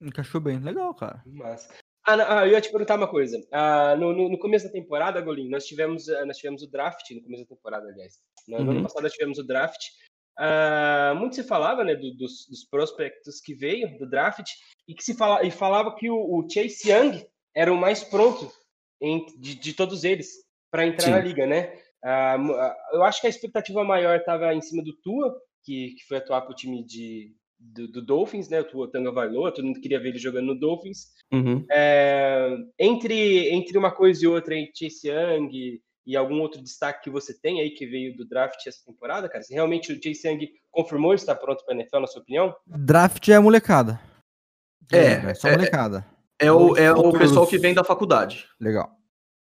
Encaixou bem, legal, cara. Mas... Ah, não, ah, eu ia te perguntar uma coisa. Ah, no, no, no, começo da temporada, Golim, nós tivemos, ah, nós tivemos o draft, no começo da temporada, aliás. No, uhum. ano passado nós tivemos o draft. Ah, muito se falava né, do, dos, dos, prospectos que veio do draft e que se fala, e falava que o, o Chase Young era o mais pronto em, de, de todos eles para entrar Sim. na liga, né? Ah, eu acho que a expectativa maior estava em cima do Tua, que, que foi atuar para o time de, do, do, Dolphins, né? O Tua Tanga Vailoa, todo mundo queria ver ele jogando no Dolphins. Uhum. É, entre, entre uma coisa e outra, em Chase Young e algum outro destaque que você tem aí que veio do draft essa temporada, cara? Se realmente o Chase Young confirmou estar pronto para a NFL, na sua opinião? Draft é molecada. É, é só é, molecada. É, é o, é o pessoal que vem da faculdade. Legal.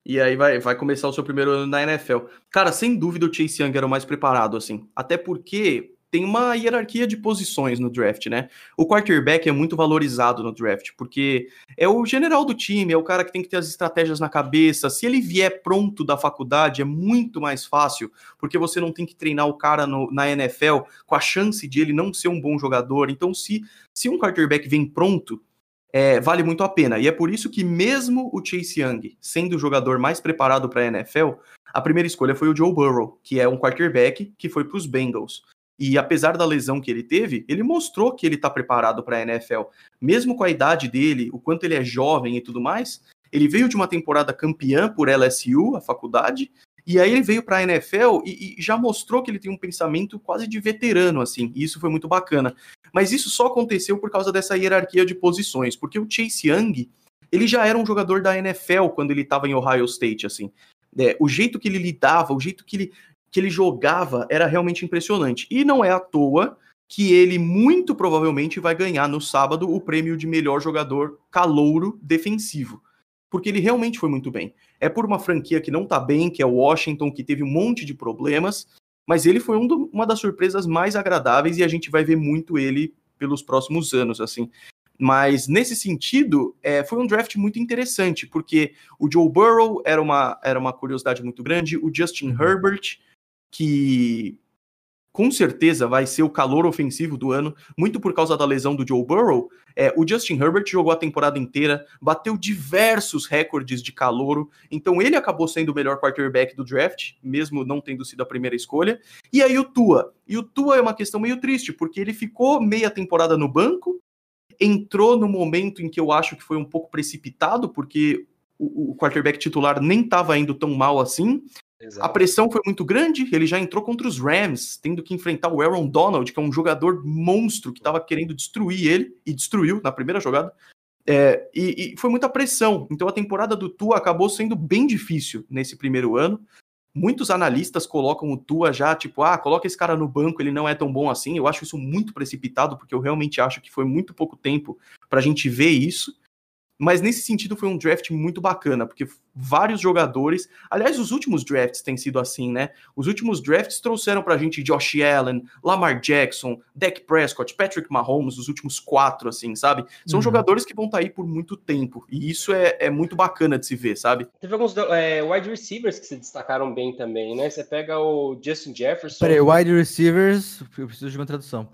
E aí vai, vai começar o seu primeiro ano na NFL. Cara, sem dúvida o Chase Young era o mais preparado, assim. Até porque tem uma hierarquia de posições no draft, né? O quarterback é muito valorizado no draft, porque é o general do time, é o cara que tem que ter as estratégias na cabeça. Se ele vier pronto da faculdade, é muito mais fácil, porque você não tem que treinar o cara no, na NFL com a chance de ele não ser um bom jogador. Então, se, se um quarterback vem pronto, é, vale muito a pena. E é por isso que, mesmo o Chase Young sendo o jogador mais preparado para a NFL, a primeira escolha foi o Joe Burrow, que é um quarterback que foi para os Bengals. E apesar da lesão que ele teve, ele mostrou que ele está preparado para a NFL. Mesmo com a idade dele, o quanto ele é jovem e tudo mais, ele veio de uma temporada campeã por LSU, a faculdade, e aí ele veio para a NFL e, e, já mostrou que ele tem um pensamento quase de veterano, assim, e isso foi muito bacana. Mas isso só aconteceu por causa dessa hierarquia de posições, porque o Chase Young, ele já era um jogador da NFL quando ele estava em Ohio State, assim. É, o jeito que ele lidava, o jeito que ele que ele jogava era realmente impressionante. E não é à toa que ele muito provavelmente vai ganhar no sábado o prêmio de melhor jogador calouro defensivo. Porque ele realmente foi muito bem. É por uma franquia que não tá bem, que é o Washington, que teve um monte de problemas, mas ele foi um do, uma das surpresas mais agradáveis e a gente vai ver muito ele pelos próximos anos, assim. Mas nesse sentido, é, foi um draft muito interessante, porque o Joe Burrow era uma, era uma curiosidade muito grande, o Justin uhum. Herbert que com certeza vai ser o calor ofensivo do ano, muito por causa da lesão do Joe Burrow. É, o Justin Herbert jogou a temporada inteira, bateu diversos recordes de calouro, então ele acabou sendo o melhor quarterback do draft, mesmo não tendo sido a primeira escolha. E aí o Tua. E o Tua é uma questão meio triste, porque ele ficou meia temporada no banco, entrou no momento em que eu acho que foi um pouco precipitado, porque o, o quarterback titular nem estava indo tão mal assim. Exato. A pressão foi muito grande, ele já entrou contra os Rams, tendo que enfrentar o Aaron Donald, que é um jogador monstro que estava querendo destruir ele, e destruiu na primeira jogada. É, e, e, foi muita pressão. Então a temporada do Tua acabou sendo bem difícil nesse primeiro ano. Muitos analistas colocam o Tua já, tipo, ah, coloca esse cara no banco, ele não é tão bom assim. Eu acho isso muito precipitado, porque eu realmente acho que foi muito pouco tempo para a gente ver isso. Mas nesse sentido foi um draft muito bacana, porque vários jogadores. Aliás, os últimos drafts têm sido assim, né? Os últimos drafts trouxeram pra gente Josh Allen, Lamar Jackson, Dak Prescott, Patrick Mahomes, os últimos quatro, assim, sabe? São uhum. jogadores que vão estar tá aí por muito tempo. E isso é, é muito bacana de se ver, sabe? Teve alguns é, wide receivers que se destacaram bem também, né? Você pega o Justin Jefferson. Peraí, wide receivers. Eu preciso de uma tradução.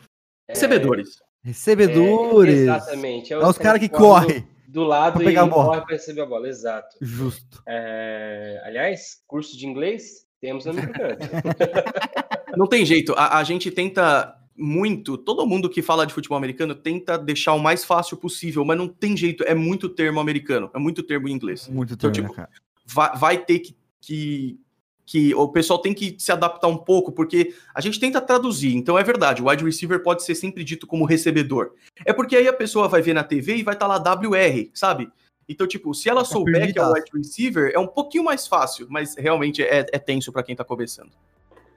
É... Recebedores. Recebedores. É, exatamente. É, é os caras que correm do lado e corre para receber a bola. Exato. Justo. É, aliás, curso de inglês temos no Não tem jeito. A, a, gente tenta muito, todo mundo que fala de futebol americano tenta deixar o mais fácil possível, mas não tem jeito. É muito termo americano, é muito termo em inglês. Muito então, termo, então, tipo, né, vai, vai, ter que, que que o pessoal tem que se adaptar um pouco, porque a gente tenta traduzir. Então é verdade, o wide receiver pode ser sempre dito como recebedor. É porque aí a pessoa vai ver na TV e vai estar tá lá WR, sabe? Então, tipo, se ela souber que é o wide receiver, é um pouquinho mais fácil, mas realmente é, é tenso para quem tá começando.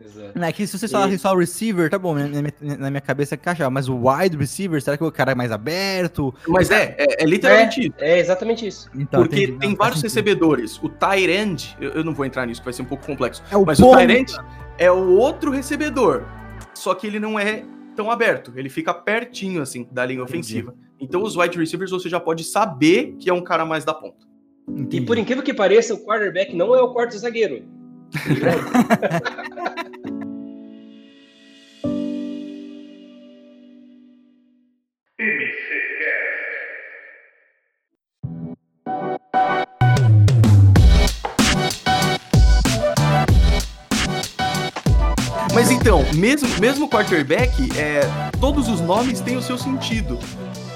Exato. É que se você falar e... só receiver, tá bom, na minha, na minha cabeça encaixava, mas o wide receiver, será que o cara é mais aberto? Mas é, é, é literalmente é, isso. É exatamente isso. Então, Porque entendi, tem não, vários recebedores. O tight end, eu, eu, não vou entrar nisso, que vai ser um pouco complexo. É o mas ponta. o tight end é o outro recebedor, só que ele não é tão aberto, ele fica pertinho, assim, da linha entendi. ofensiva. Então os wide receivers você já pode saber que é um cara mais da ponta. Entendi. E por incrível que pareça, o quarterback não é o quarto zagueiro. mesmo, mesmo quarterback, é, todos os nomes têm o seu sentido.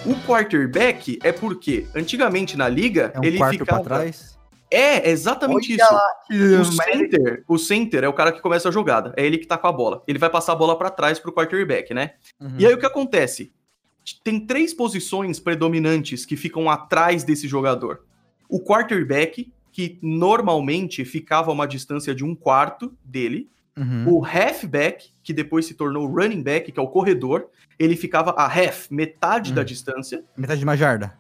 O quarterback é porque, antigamente na liga, É um ele quarto ficava. trás. É, exatamente Olha isso. lá, O center, o center é o cara que começa a jogada. É ele que tá com a bola. Ele vai passar a bola pra trás pro quarterback, né? Uhum. E aí o que acontece? Tem três posições predominantes que ficam atrás desse jogador. O quarterback, que normalmente ficava a uma distância de um quarto dele. Uhum. O halfback, que depois se tornou running back, que é o corredor. Ele ficava a half, metade Hum. da distância. Metade de uma jarda.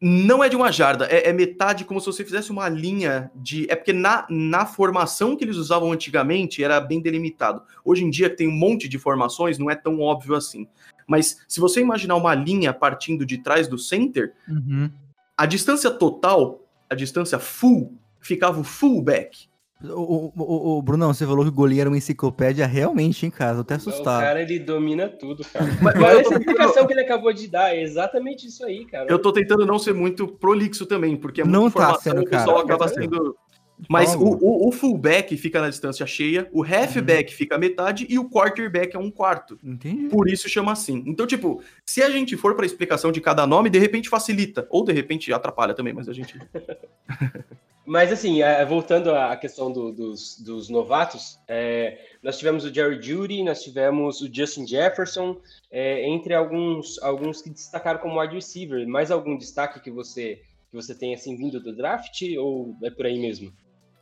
Não é de uma jarda, é, é metade como se você fizesse uma linha de. É porque na, na formação que eles usavam antigamente era bem delimitado. Hoje em dia tem um monte de formações, não é tão óbvio assim. Mas se você imaginar uma linha partindo de trás do center, Uhum. a distância total, a distância full, ficava o fullback. O, o, o, o Brunão, você falou que o goleiro era uma enciclopédia realmente, hein, cara? Tô até O assustado. cara, ele domina tudo, cara. Mas- essa explicação que ele acabou de dar é exatamente isso aí, cara. Eu tô tentando não ser muito prolixo também, porque é muita Não tá informação sendo, e o pessoal cara. acaba sendo. Mas o, o, o fullback fica na distância cheia, o halfback Uhum. fica a metade e o quarterback é um quarto. Entendi. Por isso chama assim. Então, tipo, se a gente for pra explicação de cada nome, de repente facilita. Ou de repente atrapalha também, mas a gente. Mas assim, é, voltando à questão do- dos, dos novatos, é, nós tivemos o Jerry Judy, nós tivemos o Justin Jefferson, é, entre alguns, alguns que destacaram como wide receiver. Mais algum destaque que você que você tem assim vindo do draft ou é por aí mesmo?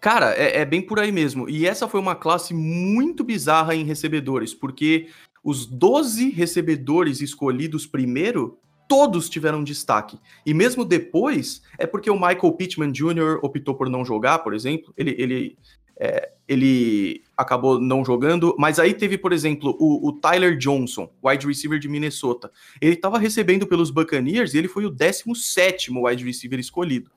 Cara, é, é bem por aí mesmo. E essa foi uma classe muito bizarra em recebedores, porque os 12 recebedores escolhidos primeiro, todos tiveram destaque. E mesmo depois, é porque o Michael Pittman Jr. optou por não jogar, por exemplo. Ele, ele, é, ele acabou não jogando. Mas aí teve, por exemplo, o, o Tyler Johnson, wide receiver de Minnesota. Ele estava recebendo pelos Buccaneers e ele foi o 17º wide receiver escolhido.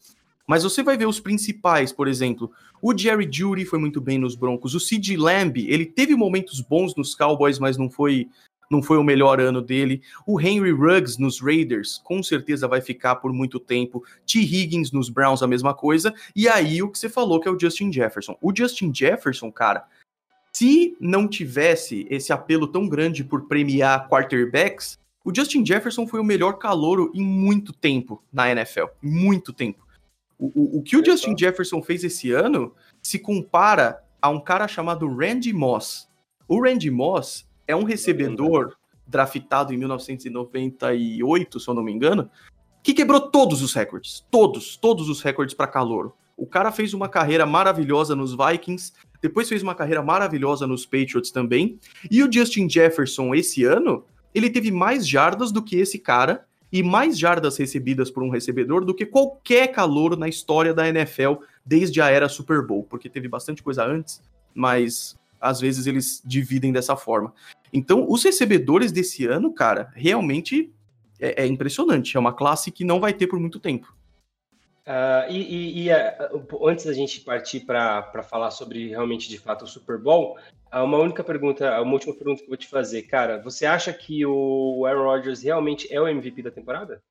Mas você vai ver os principais, por exemplo, o Jerry Judy foi muito bem nos Broncos, o Sid Lamb, ele teve momentos bons nos Cowboys, mas não foi não foi o melhor ano dele. O Henry Ruggs nos Raiders, com certeza vai ficar por muito tempo. T. Higgins nos Browns, a mesma coisa. E aí o que você falou que é o Justin Jefferson. O Justin Jefferson, cara, se não tivesse esse apelo tão grande por premiar quarterbacks, o Justin Jefferson foi o melhor calouro em muito tempo na NFL. Muito tempo. O, o, o que o Justin. Jefferson fez esse ano se compara a um cara chamado Randy Moss. O Randy Moss é um recebedor draftado em 1998, se eu não me engano, que quebrou todos os recordes. Todos, todos os recordes para calouro. O cara fez uma carreira maravilhosa nos Vikings, depois fez uma carreira maravilhosa nos Patriots também. E o Justin Jefferson, esse ano, ele teve mais jardas do que esse cara e mais jardas recebidas por um recebedor do que qualquer calouro na história da NFL desde a era Super Bowl, porque teve bastante coisa antes, mas às vezes eles dividem dessa forma. Então, os recebedores desse ano, cara, realmente é, é impressionante. É uma classe que não vai ter por muito tempo. Ah, e e- e, ah, antes da gente partir para falar sobre realmente de fato o Super Bowl, ah, uma única pergunta, uma última pergunta que eu vou te fazer, cara, você acha que o Aaron Rodgers realmente é o MVP da temporada?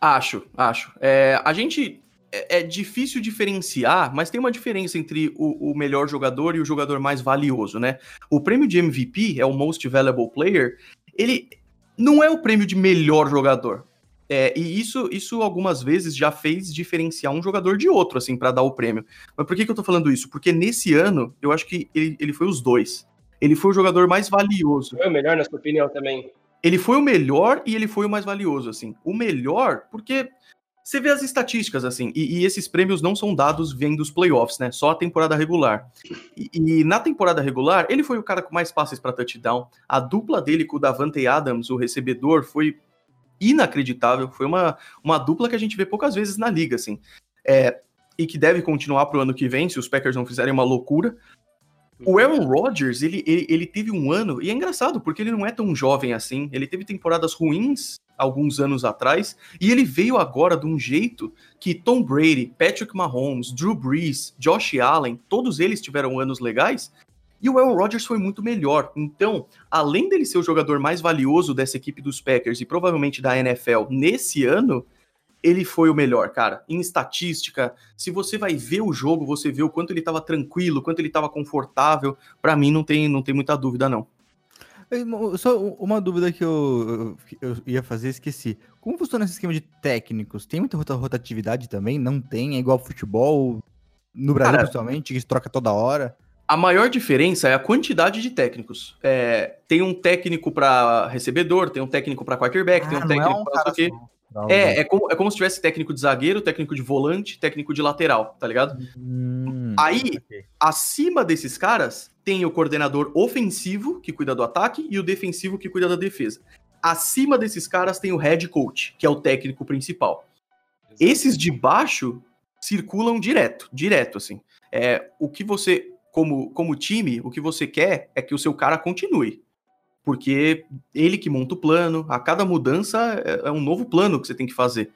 Acho, acho. É, a gente. É, é difícil diferenciar, mas tem uma diferença entre o, o melhor jogador e o jogador mais valioso, né? O prêmio de MVP é o Most Valuable Player. Ele não é o prêmio de melhor jogador. É, e isso, isso algumas vezes já fez diferenciar um jogador de outro, assim, para dar o prêmio. Mas por que, que eu tô falando isso? Porque nesse ano, eu acho que ele, ele foi os dois. Ele foi o jogador mais valioso. Foi o melhor, na sua opinião, também? Ele foi o melhor e ele foi o mais valioso, assim. O melhor, porque você vê as estatísticas, assim, e, e esses prêmios não são dados vendo dos playoffs, né? Só a temporada regular. E, e na temporada regular, ele foi o cara com mais passes para touchdown. A dupla dele com o Davante Adams, o recebedor, foi inacreditável. Foi uma, uma dupla que a gente vê poucas vezes na liga, assim. É, e que deve continuar pro ano que vem, se os Packers não fizerem uma loucura. O Aaron Rodgers, ele, ele, ele teve um ano, e é engraçado, porque ele não é tão jovem assim. Ele teve temporadas ruins alguns anos atrás, e ele veio agora de um jeito que Tom Brady, Patrick Mahomes, Drew Brees, Josh Allen, todos eles tiveram anos legais, e o Aaron Rodgers foi muito melhor. Então, além dele ser o jogador mais valioso dessa equipe dos Packers e provavelmente da NFL nesse ano, ele foi o melhor, cara. Em estatística, se você vai ver o jogo, você vê o quanto ele estava tranquilo, quanto ele estava confortável. Para mim, não tem, não tem muita dúvida, não. Só uma dúvida que eu, eu ia fazer, esqueci. Como funciona esse esquema de técnicos? Tem muita rotatividade também? Não tem? É igual futebol? No Brasil, Cara, principalmente, que se troca toda hora? A maior diferença é a quantidade de técnicos. É, tem um técnico para recebedor, tem um técnico para quarterback, ah, tem um técnico é um para quê. É, é como, é como se tivesse técnico de zagueiro, técnico de volante, técnico de lateral, tá ligado? Hum, Aí, okay. acima desses caras, tem o coordenador ofensivo, que cuida do ataque, e o defensivo, que cuida da defesa. Acima desses caras tem o head coach, que é o técnico principal. Esses de baixo circulam direto, direto, assim. É, o que você, como, como time, o que você quer é que o seu cara continue porque ele que monta o plano, a cada mudança é, é um novo plano que você tem que fazer.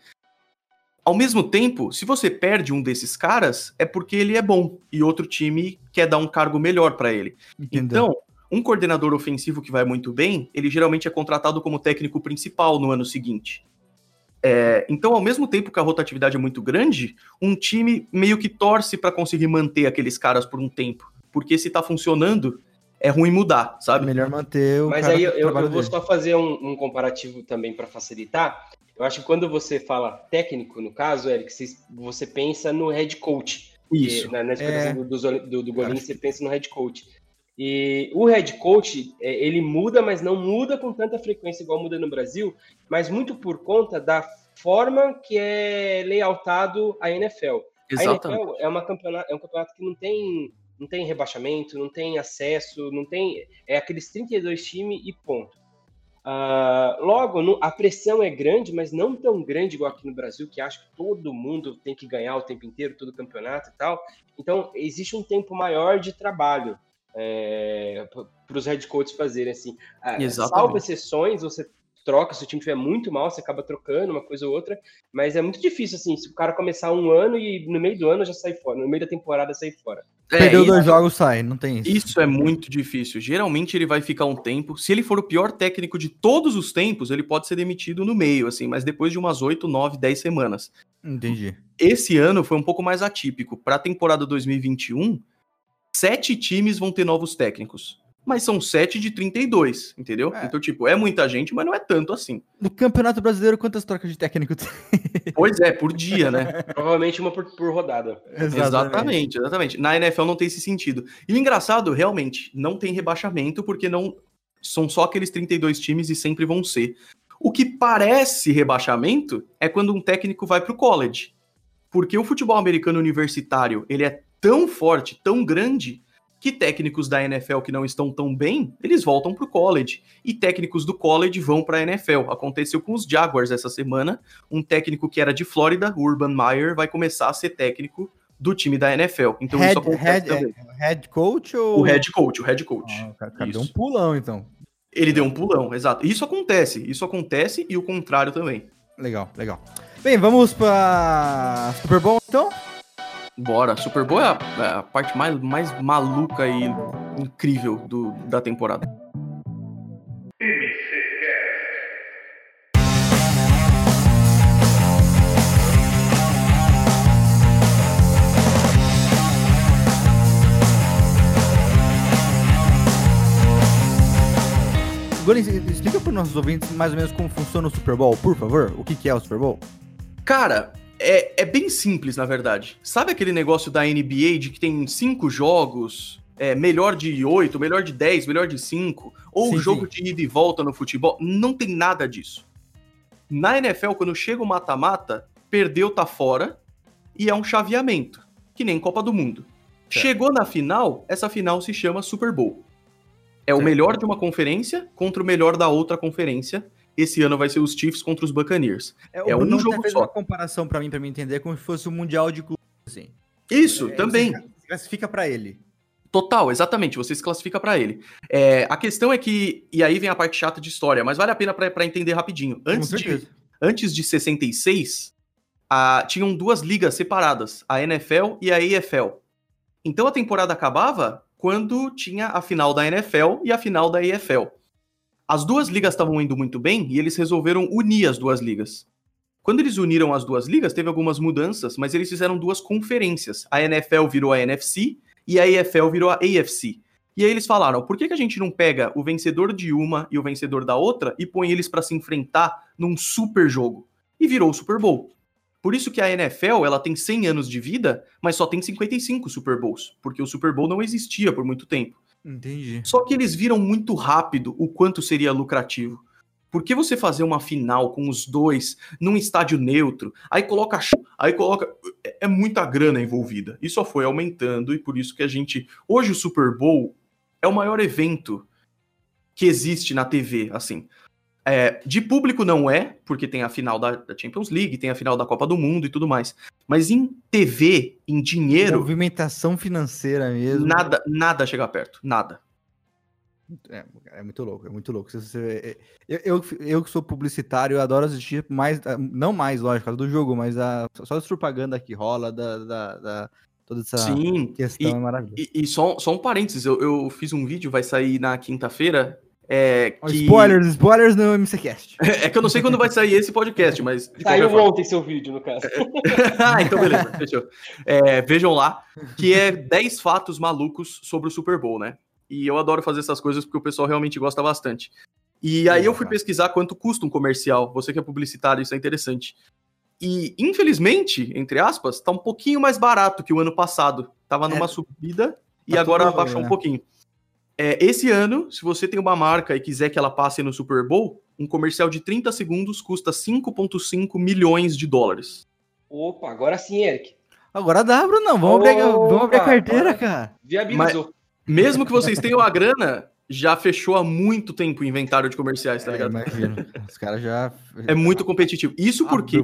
Ao mesmo tempo, se você perde um desses caras, é porque ele é bom e outro time quer dar um cargo melhor para ele. Entendeu? Então, um coordenador ofensivo que vai muito bem, ele geralmente é contratado como técnico principal no ano seguinte. É, então, ao mesmo tempo que a rotatividade é muito grande, um time meio que torce para conseguir manter aqueles caras por um tempo. Porque se tá funcionando, é ruim mudar, sabe? Melhor manter o. Mas aí eu, eu vou dele. só fazer um, um comparativo também para facilitar. Eu acho que quando você fala técnico, no caso, Eric, você, você pensa no head coach. Isso. na, na explicação é... do, do, do você pensa no head coach. E o head coach, é, ele muda, mas não muda com tanta frequência igual muda no Brasil, mas muito por conta da forma que é layoutado a NFL. Exatamente. A NFL é, uma campeonato, é um campeonato que não tem não tem rebaixamento, não tem acesso, não tem. É aqueles 32 times e ponto. Uh, logo, no, a pressão é grande, mas não tão grande igual aqui no Brasil, que acho que todo mundo tem que ganhar o tempo inteiro, todo campeonato e tal. Então, existe um tempo maior de trabalho é, para os head coaches fazerem assim. Uh, salvo exceções, você troca, se o time estiver muito mal, você acaba trocando uma coisa ou outra, mas é muito difícil, assim, se o cara começar um ano e no meio do ano já sair fora, no meio da temporada sair fora. É, Perdeu dois jogos, sai, não tem isso. Isso é muito difícil. Geralmente ele vai ficar um tempo. Se ele for o pior técnico de todos os tempos, ele pode ser demitido no meio, assim, mas depois de umas 8, 9, 10 semanas. Entendi. Esse ano foi um pouco mais atípico. Para a temporada 2021, sete times vão ter novos técnicos mas são 7 de 32, entendeu? É. Então, tipo, é muita gente, mas não é tanto assim. No Campeonato Brasileiro, quantas trocas de técnico tem? Pois é, por dia, né? Provavelmente uma por, por rodada. Exatamente. exatamente, exatamente. Na NFL não tem esse sentido. E o engraçado, realmente, não tem rebaixamento, porque não são só aqueles 32 times e sempre vão ser. O que parece rebaixamento é quando um técnico vai para o college. Porque o futebol americano universitário, ele é tão forte, tão grande, que técnicos da NFL que não estão tão bem, eles voltam para o college. E técnicos do college vão para a NFL. Aconteceu com os Jaguars essa semana. Um técnico que era de Flórida, Urban Meyer, vai começar a ser técnico do time da NFL. Então head, isso acontece head, também. É, head coach ou... O head coach, o head coach. Ah, cara, deu um pulão, então. Ele deu um pulão, exato. Isso acontece, isso acontece e o contrário também. Legal, legal. Bem, vamos para Super Bowl, então? Bora. Super Bowl é a, é a, parte mais, mais maluca e incrível do, da temporada. Agora, explica para os nossos ouvintes mais ou menos como funciona o Super Bowl, por favor. O que, que é o Super Bowl? Cara, é, é bem simples, na verdade. Sabe aquele negócio da NBA de que tem cinco jogos, é, melhor de oito, melhor de dez, melhor de cinco, ou sim, jogo sim. de ida e volta no futebol? Não tem nada disso. Na NFL, quando chega o mata-mata, perdeu, tá fora, e é um chaveamento, que nem Copa do Mundo. Certo. Chegou na final, essa final se chama Super Bowl. É certo. o melhor de uma conferência contra o melhor da outra conferência, esse ano vai ser os Chiefs contra os Buccaneers. É, é um jogo fez só. uma comparação para mim, para mim entender, como se fosse o um mundial de clubes, assim. Isso, é, também. Você classifica para ele. Total, exatamente. Você se classifica para ele. É, a questão é que e aí vem a parte chata de história, mas vale a pena para entender rapidinho. Antes de antes de 66, a, tinham duas ligas separadas, a NFL e a EFL. Então a temporada acabava quando tinha a final da NFL e a final da EFL. As duas ligas estavam indo muito bem e eles resolveram unir as duas ligas. Quando eles uniram as duas ligas, teve algumas mudanças, mas eles fizeram duas conferências. A NFL virou a NFC e a EFL virou a AFC. E aí eles falaram: por que, que a gente não pega o vencedor de uma e o vencedor da outra e põe eles para se enfrentar num super jogo? E virou o Super Bowl. Por isso que a NFL ela tem 100 anos de vida, mas só tem 55 Super Bowls, porque o Super Bowl não existia por muito tempo. Entendi. Só que eles viram muito rápido o quanto seria lucrativo. Por que você fazer uma final com os dois num estádio neutro? Aí coloca aí coloca é, é muita grana envolvida. E só foi aumentando e por isso que a gente hoje o Super Bowl é o maior evento que existe na TV, assim. É, de público não é, porque tem a final da, Champions League, tem a final da Copa do Mundo e tudo mais. Mas em TV, em dinheiro. Movimentação financeira mesmo. Nada, nada chega perto. Nada. É, é muito louco, é muito louco. Você, eu, eu, eu, que sou publicitário, eu adoro assistir mais, não mais, lógico, do jogo, mas a, só as propaganda que rola, da, da, da toda essa Sim, questão e, é maravilhosa. E, e, só, só um parênteses, eu, eu fiz um vídeo, vai sair na quinta-feira, é, que... Spoilers, spoilers no MCCast. É, que eu não sei quando vai sair esse podcast, mas. Saiu forma... ontem seu vídeo, no caso. ah, então beleza, fechou. É, vejam lá, que é 10 fatos malucos sobre o Super Bowl, né? E eu adoro fazer essas coisas porque o pessoal realmente gosta bastante. E aí eu fui pesquisar quanto custa um comercial. Você que é publicitário, isso é interessante. E, infelizmente, entre aspas, tá um pouquinho mais barato que o ano passado. Tava numa é, subida e tá agora abaixou né? um pouquinho. É, esse ano, se você tem uma marca e quiser que ela passe no Super Bowl, um comercial de 30 segundos custa 5,5 milhões de dólares. Opa, agora sim, Eric. Agora dá, Bruno. Vamos, abrir, vamos abrir a carteira, cara. Viabilizou. Mas, mesmo que vocês tenham a grana, já fechou há muito tempo o inventário de comerciais, tá é, ligado? Imagino. Os caras já. É muito competitivo. Isso porque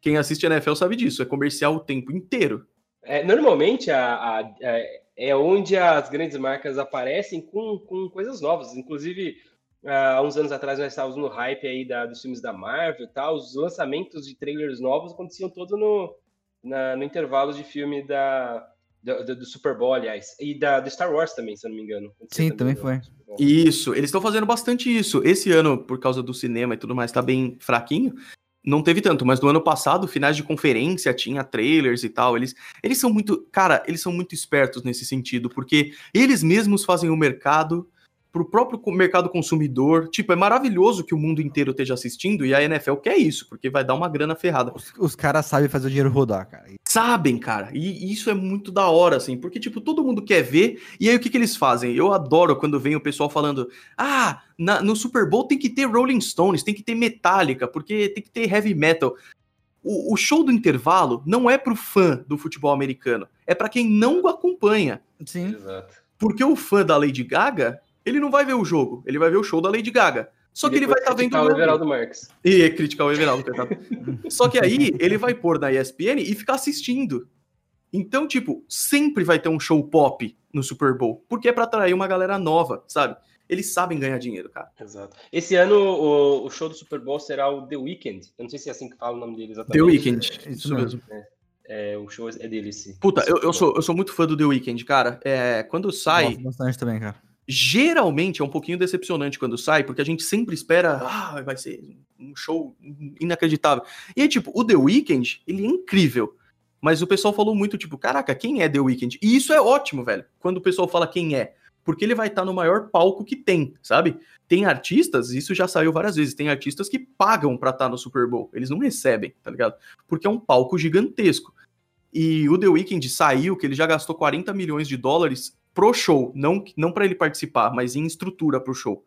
quem assiste NFL sabe disso. É comercial o tempo inteiro. É, normalmente a, a, a é onde as grandes marcas aparecem com, com coisas novas. Inclusive, há uns anos atrás nós estávamos no hype aí da, dos filmes da Marvel e tal. Os lançamentos de trailers novos aconteciam todo no, na, no intervalo de filme da, do, do, Super Bowl, aliás. E da, do Star Wars também, se eu não me engano. Sim, também, também foi. Isso, eles estão fazendo bastante isso. Esse ano, por causa do cinema e tudo mais, tá bem fraquinho não teve tanto, mas no ano passado, finais de conferência, tinha trailers e tal. Eles, eles são muito, cara, eles são muito espertos nesse sentido, porque eles mesmos fazem o mercado pro próprio mercado consumidor. Tipo, é maravilhoso que o mundo inteiro esteja assistindo e a NFL quer isso, porque vai dar uma grana ferrada. Os, os caras sabem fazer o dinheiro rodar, cara. Sabem, cara. E isso é muito da hora, assim, porque, tipo, todo mundo quer ver. E aí o que, que eles fazem? Eu adoro quando vem o pessoal falando: ah, na, no Super Bowl tem que ter Rolling Stones, tem que ter Metallica, porque tem que ter heavy metal. O, o show do intervalo não é pro fã do futebol americano, é para quem não acompanha. Sim. Exato. Porque o fã da Lady Gaga, ele não vai ver o jogo, ele vai ver o show da Lady Gaga. Só que ele vai estar tá vendo o Everaldo Marques. E criticar o Everaldo, coitado. Só que aí ele vai pôr na ESPN e ficar assistindo. Então, tipo, sempre vai ter um show pop no Super Bowl, porque é para atrair uma galera nova, sabe? Eles sabem ganhar dinheiro, cara. Exato. Esse ano o, o, show do Super Bowl será o The Weeknd. Eu não sei se é assim que fala o nome dele exatamente. The Weeknd, é, isso mesmo. É, é, o show é dele, sim. Puta, eu, eu, sou, eu sou muito fã do The Weeknd, cara. É, quando sai. Gosto bastante também, cara. Geralmente é um pouquinho decepcionante quando sai, porque a gente sempre espera, ah, vai ser um show inacreditável. E aí, tipo, o The Weeknd, ele é incrível. Mas o pessoal falou muito, tipo, caraca, quem é The Weeknd? E isso é ótimo, velho, quando o pessoal fala quem é porque ele vai estar no maior palco que tem, sabe? Tem artistas, isso já saiu várias vezes, tem artistas que pagam para estar no Super Bowl, eles não recebem, tá ligado? Porque é um palco gigantesco. E o The Weeknd saiu que ele já gastou 40 milhões de dólares pro show, não, não para ele participar, mas em estrutura pro show.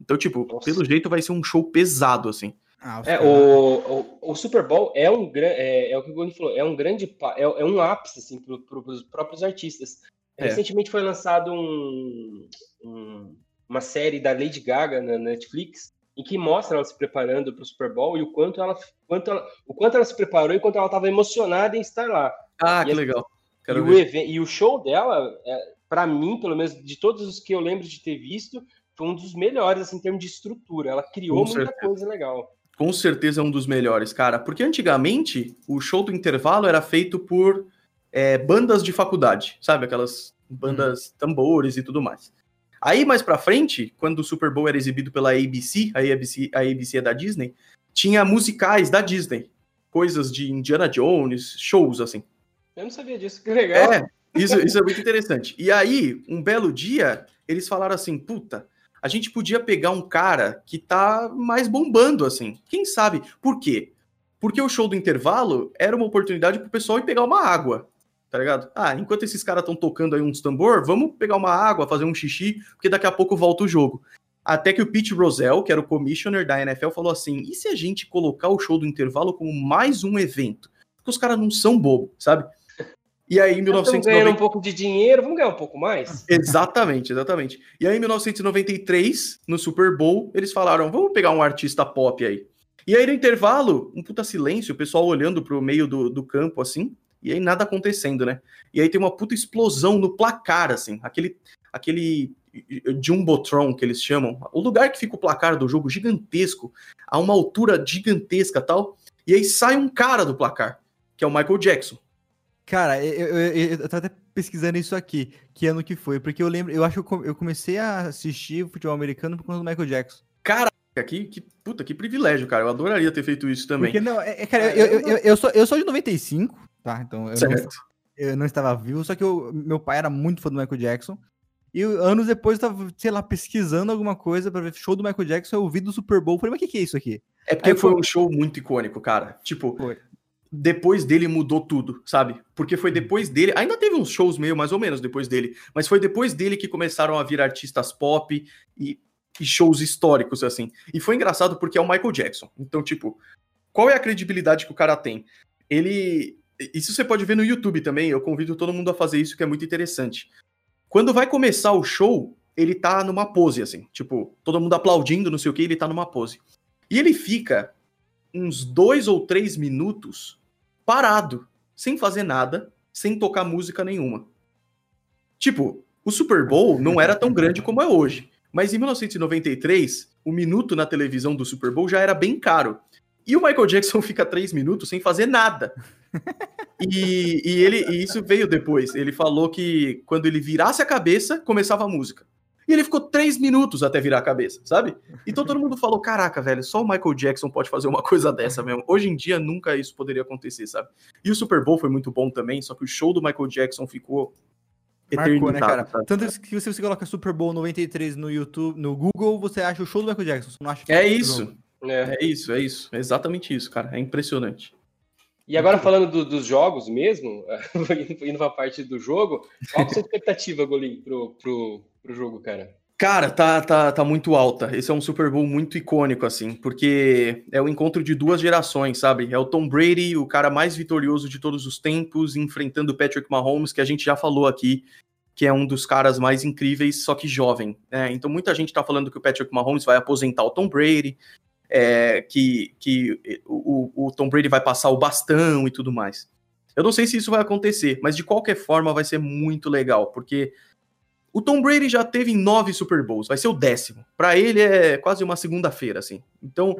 Então, tipo, Nossa. pelo jeito vai ser um show pesado, assim. Ah, é, o, o, o, Super Bowl é um é, é o que o Goni falou, é um grande é, é um ápice assim para os próprios artistas. É. Recentemente foi lançado um, um, uma série da Lady Gaga na Netflix em que mostra ela se preparando para o Super Bowl e o quanto ela, quanto ela, o quanto ela se preparou e quanto ela estava emocionada em estar lá. Ah, e que legal. E o, e o, show dela, é, para mim, pelo menos de todos os que eu lembro de ter visto, foi um dos melhores assim, em termos de estrutura. Ela criou Com muita certeza. coisa legal. Com certeza é um dos melhores, cara. Porque antigamente o show do intervalo era feito por é, bandas de faculdade, sabe? Aquelas bandas uhum. tambores e tudo mais. Aí, mais pra frente, quando o Super Bowl era exibido pela ABC, a ABC, a ABC é da Disney, tinha musicais da Disney. coisas de Indiana Jones, shows assim. Eu não sabia disso, que legal. É, isso, isso é muito interessante. E aí, um belo dia, eles falaram assim: puta, a gente podia pegar um cara que tá mais bombando assim. Quem sabe? Por quê? Porque o show do intervalo era uma oportunidade pro pessoal ir pegar uma água. Tá ligado? Ah, enquanto esses caras estão tocando aí uns tambor, vamos pegar uma água, fazer um xixi, porque daqui a pouco volta o jogo. Até que o Pete Rozelle, que era o commissioner da NFL, falou assim: e se a gente colocar o show do intervalo como mais um evento? Porque os caras não são bobo, sabe? E aí, em 1990. ganhando um pouco de dinheiro, vamos ganhar um pouco mais? Exatamente, exatamente. E aí, em 1993, no Super Bowl, eles falaram: vamos pegar um artista pop aí. E aí, no intervalo, um puta silêncio, o pessoal olhando pro meio do, do campo, assim, e aí nada acontecendo, né? E aí tem uma puta explosão no placar, assim, aquele, aquele Jumbotron, que eles chamam, o lugar que fica o placar do jogo gigantesco, a uma altura gigantesca tal, e aí sai um cara do placar, que é o Michael Jackson. Cara, eu, eu, eu, eu até pesquisando isso aqui, que ano que foi, porque eu lembro, eu acho que eu comecei a assistir futebol americano por conta do Michael Jackson. Cara, que, que puta, que privilégio, cara, eu adoraria ter feito isso também. Porque não, é, é cara, eu, eu, eu, eu, sou, eu sou de 95, tá, então eu certo. não, eu não estava vivo, só que eu, meu pai era muito fã do Michael Jackson, e anos depois eu tava, sei lá, pesquisando alguma coisa para ver show do Michael Jackson, eu ouvi do Super Bowl, falei, mas o que, que é isso aqui? É porque Aí foi um show muito icônico, cara. Tipo, foi. Depois dele mudou tudo, sabe? Porque foi depois dele, ainda teve uns shows meio mais ou menos depois dele, mas foi depois dele que começaram a vir artistas pop e, e shows históricos, assim. E foi engraçado porque é o Michael Jackson. Então, tipo, qual é a credibilidade que o cara tem? Ele. Isso você pode ver no YouTube também. Eu convido todo mundo a fazer isso, que é muito interessante. Quando vai começar o show, ele tá numa pose, assim. Tipo, todo mundo aplaudindo, não sei o que, ele tá numa pose. E ele fica uns dois ou três minutos parado, sem fazer nada, sem tocar música nenhuma. Tipo, o Super Bowl não era tão grande como é hoje. Mas em 1993, o minuto na televisão do Super Bowl já era bem caro. E o Michael Jackson fica três minutos sem fazer nada. E, e ele e isso veio depois. Ele falou que quando ele virasse a cabeça, começava a música. E ele ficou três minutos até virar a cabeça, sabe? Então todo mundo falou: caraca, velho, só o Michael Jackson pode fazer uma coisa dessa mesmo. Hoje em dia nunca isso poderia acontecer, sabe? E o Super Bowl foi muito bom também, só que o show do Michael Jackson ficou. Marcou, né, cara? Sabe? Tanto que se você coloca Super Bowl 93 no YouTube, no Google, você acha o show do Michael Jackson. Você não acha é isso. É. é isso, é isso. É exatamente isso, cara. É impressionante. E agora falando do, dos jogos mesmo, indo para a parte do jogo, qual é a sua expectativa, Golim, pro, pro, pro jogo, cara? Cara, tá, tá, tá muito alta. Esse é um Super Bowl muito icônico, assim, porque é o encontro de duas gerações, sabe? É o Tom Brady, o cara mais vitorioso de todos os tempos, enfrentando o Patrick Mahomes, que a gente já falou aqui, que é um dos caras mais incríveis, só que jovem. Né? Então muita gente tá falando que o Patrick Mahomes vai aposentar o Tom Brady, é, que, que o, o, Tom Brady vai passar o bastão e tudo mais. Eu não sei se isso vai acontecer, mas de qualquer forma vai ser muito legal, porque o Tom Brady já teve nove Super Bowls, vai ser o décimo. Para ele é quase uma segunda-feira, assim. Então,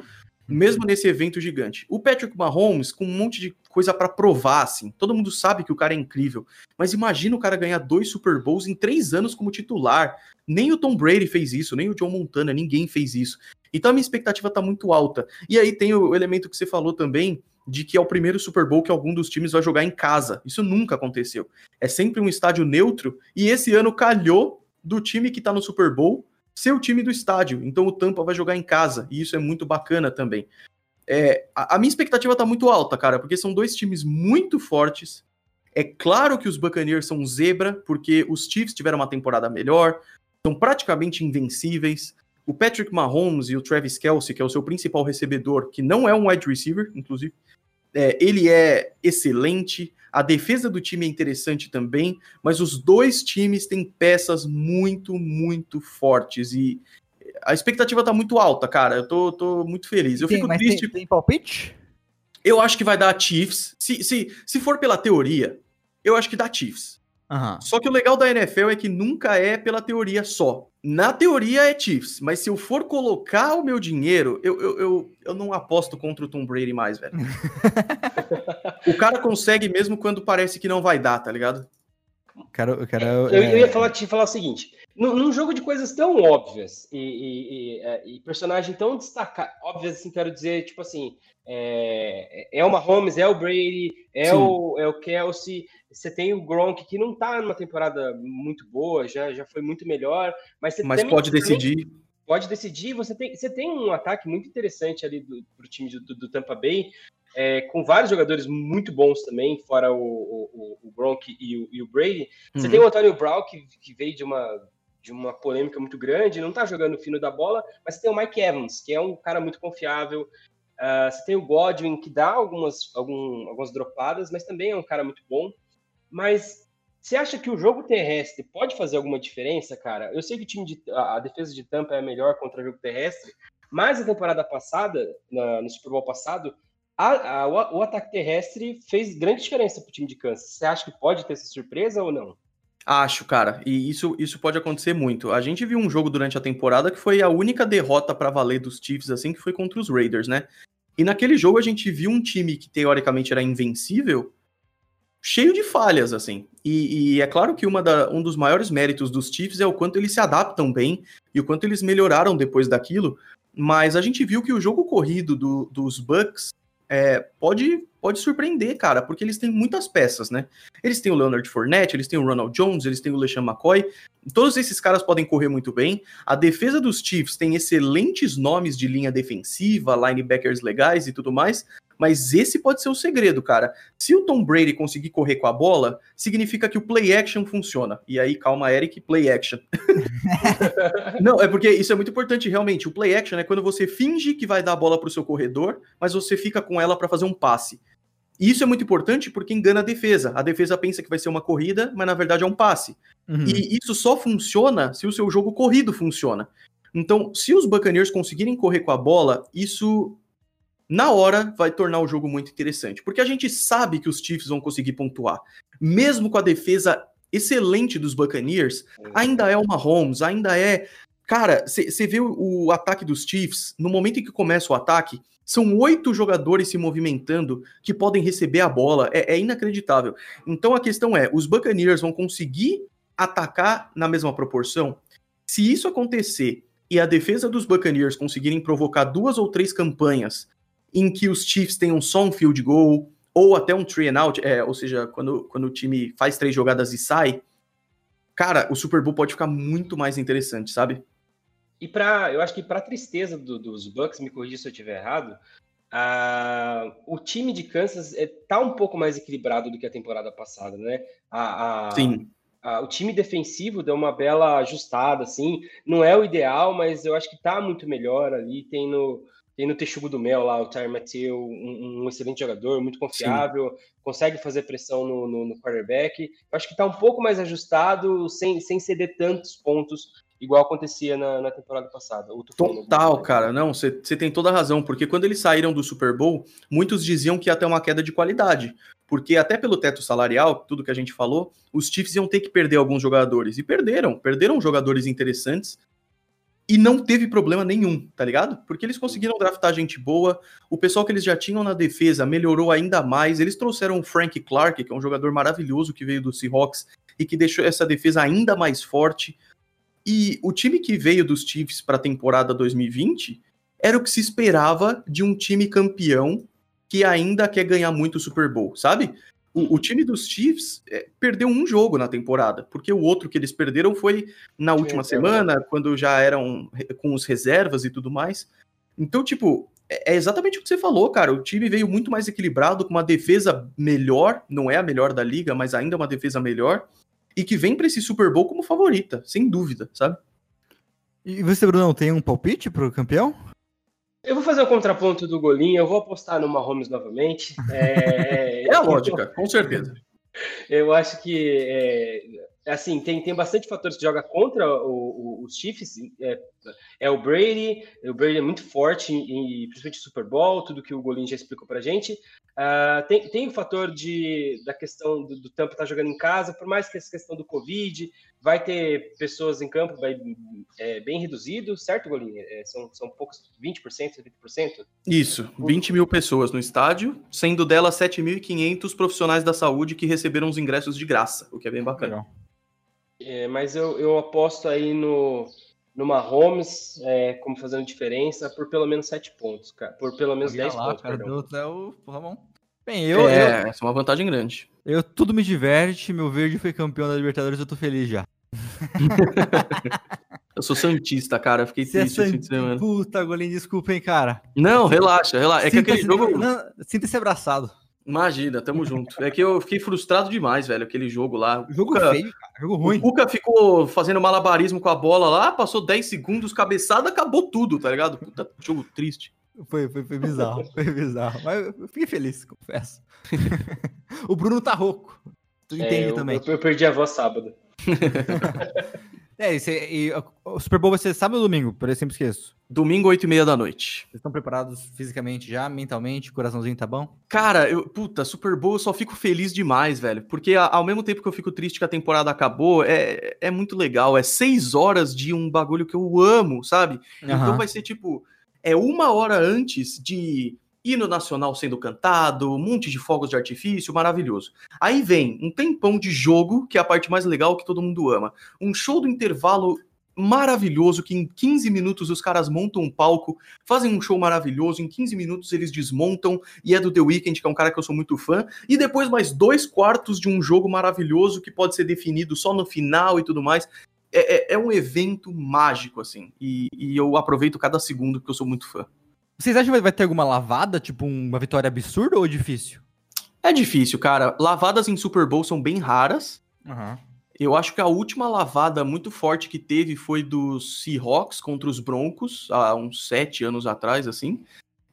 mesmo nesse evento gigante. O Patrick Mahomes, com um monte de coisa para provar, assim. Todo mundo sabe que o cara é incrível. Mas imagina o cara ganhar dois Super Bowls em três anos como titular. Nem o Tom Brady fez isso, nem o John Montana, ninguém fez isso. Então a minha expectativa tá muito alta. E aí tem o elemento que você falou também, de que é o primeiro Super Bowl que algum dos times vai jogar em casa. Isso nunca aconteceu. É sempre um estádio neutro, e esse ano calhou do time que tá no Super Bowl ser o time do estádio. Então o Tampa vai jogar em casa, e isso é muito bacana também. É, a, a minha expectativa tá muito alta, cara, porque são dois times muito fortes. É claro que os Buccaneers são zebra, porque os Chiefs tiveram uma temporada melhor, são praticamente invencíveis. O Patrick Mahomes e o Travis Kelsey, que é o seu principal recebedor, que não é um wide receiver, inclusive, é, ele é excelente. A defesa do time é interessante também, mas os dois times têm peças muito, muito fortes e a expectativa tá muito alta, cara. Eu tô, tô muito feliz. Eu tem, fico triste. Tem, tem palpite? Eu acho que vai dar Chiefs. Se, se, se for pela teoria, eu acho que dá Chiefs. Uhum. Só que o legal da NFL é que nunca é pela teoria só. Na teoria é Chiefs, mas se eu for colocar o meu dinheiro, eu, eu, eu, eu não aposto contra o Tom Brady mais, velho. o cara consegue mesmo quando parece que não vai dar, tá ligado? Cara, cara, eu, eu ia falar, te falar o seguinte: num, jogo de coisas tão óbvias e, e, e, é, personagem tão destacado, óbvias assim, quero dizer, tipo assim, é, é o Mahomes, é o Brady, é o, é o Kelsey, você tem o Gronk, que não tá numa temporada muito boa, já, já foi muito melhor, mas você Mas pode decidir. Pode decidir, você tem, você tem um ataque muito interessante ali do, pro time do, do Tampa Bay, é, com vários jogadores muito bons também, fora o, o, o Gronk e o, e o Brady. Você uhum. tem o Antônio Brown, que, que veio de uma, de uma polêmica muito grande, não tá jogando o fino da bola, mas tem o Mike Evans, que é um cara muito confiável. Uh, você tem o Godwin, que dá algumas, algum, algumas dropadas, mas também é um cara muito bom. Mas você acha que o jogo terrestre pode fazer alguma diferença, cara? Eu sei que o time de, a, a defesa de Tampa é melhor contra o jogo terrestre, mas a temporada passada, na, no Super Bowl passado, a, a, o, o, ataque terrestre fez grande diferença para o time de Kansas. Você acha que pode ter essa surpresa ou não? Acho, cara, e isso, isso pode acontecer muito. A gente viu um jogo durante a temporada que foi a única derrota para valer dos Chiefs, assim, que foi contra os Raiders, né? E naquele jogo a gente viu um time que teoricamente era invencível, cheio de falhas, assim. E, e é claro que da, um dos maiores méritos dos Chiefs é o quanto eles se adaptam bem e o quanto eles melhoraram depois daquilo. Mas a gente viu que o jogo corrido do, dos Bucks é, pode, pode surpreender, cara, porque eles têm muitas peças, né? Eles têm o Leonard Fournette, eles têm o Ronald Jones, eles têm o LeSean McCoy. Todos esses caras podem correr muito bem. A defesa dos Chiefs tem excelentes nomes de linha defensiva, linebackers legais e tudo mais. Mas esse pode ser o segredo, cara. Se o Tom Brady conseguir correr com a bola, significa que o play action funciona. E aí, calma, Eric, play action. Não, é porque isso é muito importante, realmente. O play action é quando você finge que vai dar a bola para o seu corredor, mas você fica com ela para fazer um passe. E isso é muito importante porque engana a defesa. A defesa pensa que vai ser uma corrida, mas na verdade é um passe. Uhum. E isso só funciona se o seu jogo corrido funciona. Então, se os Buccaneers conseguirem correr com a bola, isso na hora vai tornar o jogo muito interessante, porque a gente sabe que os Chiefs vão conseguir pontuar. Mesmo com a defesa excelente dos Buccaneers, ainda é uma Mahomes, ainda é. Cara, você vê o, o, ataque dos Chiefs, no momento em que começa o ataque, são oito jogadores se movimentando que podem receber a bola. É, é inacreditável. Então a questão é: os Buccaneers vão conseguir atacar na mesma proporção? Se isso acontecer e a defesa dos Buccaneers conseguirem provocar duas ou três campanhas em que os Chiefs tenham só um field goal, ou até um three and out, é, ou seja, quando, quando o time faz três jogadas e sai, cara, o Super Bowl pode ficar muito mais interessante, sabe? E para, eu acho que para tristeza do, dos Bucks, me corrija se eu estiver errado, uh, o time de Kansas é, tá um pouco mais equilibrado do que a temporada passada, né? A, a, Sim. A, o time defensivo deu uma bela ajustada, assim, não é o ideal, mas eu acho que tá muito melhor ali, tem no tem no Texugo do Mel lá o Tyre Matthew, um, um, excelente jogador, muito confiável, Sim. consegue fazer pressão no, no, no quarterback. Eu acho que está um pouco mais ajustado, sem, sem ceder tantos pontos, igual acontecia na, na temporada passada. Total, cara. Não, você tem toda a razão, porque quando eles saíram do Super Bowl, muitos diziam que ia ter uma queda de qualidade. Porque até pelo teto salarial, tudo que a gente falou, os Chiefs iam ter que perder alguns jogadores. E perderam. Perderam jogadores interessantes e não teve problema nenhum, tá ligado? Porque eles conseguiram draftar gente boa, o pessoal que eles já tinham na defesa melhorou ainda mais, eles trouxeram o Frank Clark, que é um jogador maravilhoso que veio do Seahawks e que deixou essa defesa ainda mais forte. E o time que veio dos Chiefs para a temporada 2020 era o que se esperava de um time campeão que ainda quer ganhar muito o Super Bowl, sabe? O, o, time dos Chiefs é, perdeu um jogo na temporada, porque o outro que eles perderam foi na última semana, quando já eram com os reservas e tudo mais. Então, tipo, é, é exatamente o que você falou, cara. O time veio muito mais equilibrado, com uma defesa melhor, não é a melhor da liga, mas ainda uma defesa melhor, e que vem para esse Super Bowl como favorita, sem dúvida, sabe? E você, Brunão, tem um palpite pro campeão? Eu vou fazer o contraponto do Golinho, eu vou apostar no Mahomes novamente. É, é a lógica, com certeza. Eu acho que é, assim, tem, tem bastante fatores que joga contra o, o, os Chiefs. É, é, o Brady, o Brady é muito forte, e principalmente Super Bowl, tudo que o Golinho já explicou pra gente. Uh, tem, tem o fator de, da questão do, do Tampa estar tá jogando em casa, por mais que essa questão do Covid, vai ter pessoas em campo vai, é, bem reduzido, certo, Golinho? É, são, são poucos, 20%, 30%? Isso, 20 mil pessoas no estádio, sendo delas 7.500 profissionais da saúde que receberam os ingressos de graça, o que é bem bacana. É, mas eu, eu aposto aí no, no Mahomes é, como fazendo diferença por pelo menos 7 pontos, cara. Por pelo menos Olha 10 lá, pontos, cara, perdão. É o Ramon. Bem, eu, é, eu, essa é uma vantagem grande. Eu tudo me diverte, meu verde foi campeão da Libertadores, eu tô feliz já. eu sou santista, cara. Fiquei Você é triste é sant... Puta, Golinho, desculpa, hein, cara. Não, relaxa, relaxa. É que aquele jogo. Sinta-se abraçado. Imagina, tamo junto. É que eu fiquei frustrado demais, velho, aquele jogo lá. Jogo Cuca, feio, cara. Jogo ruim. O Cuca ficou fazendo malabarismo com a bola lá, passou 10 segundos, cabeçada, acabou tudo, tá ligado? Puta, jogo triste. Foi, foi, foi bizarro, foi bizarro. Mas eu fiquei feliz, confesso. o Bruno tá rouco. Tu é, entende eu, também. Eu, eu perdi a voz sábado. é, e, e, o Super Bowl vai ser sábado ou domingo? Por isso sempre esqueço. Domingo, 8 e meia da noite. Vocês estão preparados fisicamente já, mentalmente? Coraçãozinho tá bom? Cara, eu, puta, Super Bowl eu só fico feliz demais, velho. Porque ao mesmo tempo que eu fico triste que a temporada acabou, é, é muito legal. É seis horas de um bagulho que eu amo, sabe? Uhum. Então vai ser tipo. É uma hora antes de hino nacional sendo cantado, um monte de fogos de artifício, maravilhoso. Aí vem um tempão de jogo, que é a parte mais legal que todo mundo ama. Um show do intervalo maravilhoso, que em 15 minutos os caras montam um palco, fazem um show maravilhoso, em 15 minutos eles desmontam, e é do The Weeknd, que é um cara que eu sou muito fã, e depois mais dois quartos de um jogo maravilhoso que pode ser definido só no final e tudo mais. É, é, é um evento mágico, assim, e, e eu aproveito cada segundo porque eu sou muito fã. Vocês acham que vai ter alguma lavada, tipo uma vitória absurda ou difícil? É difícil, cara. Lavadas em Super Bowl são bem raras. Uhum. Eu acho que a última lavada muito forte que teve foi dos Seahawks contra os Broncos, há uns sete anos atrás, assim.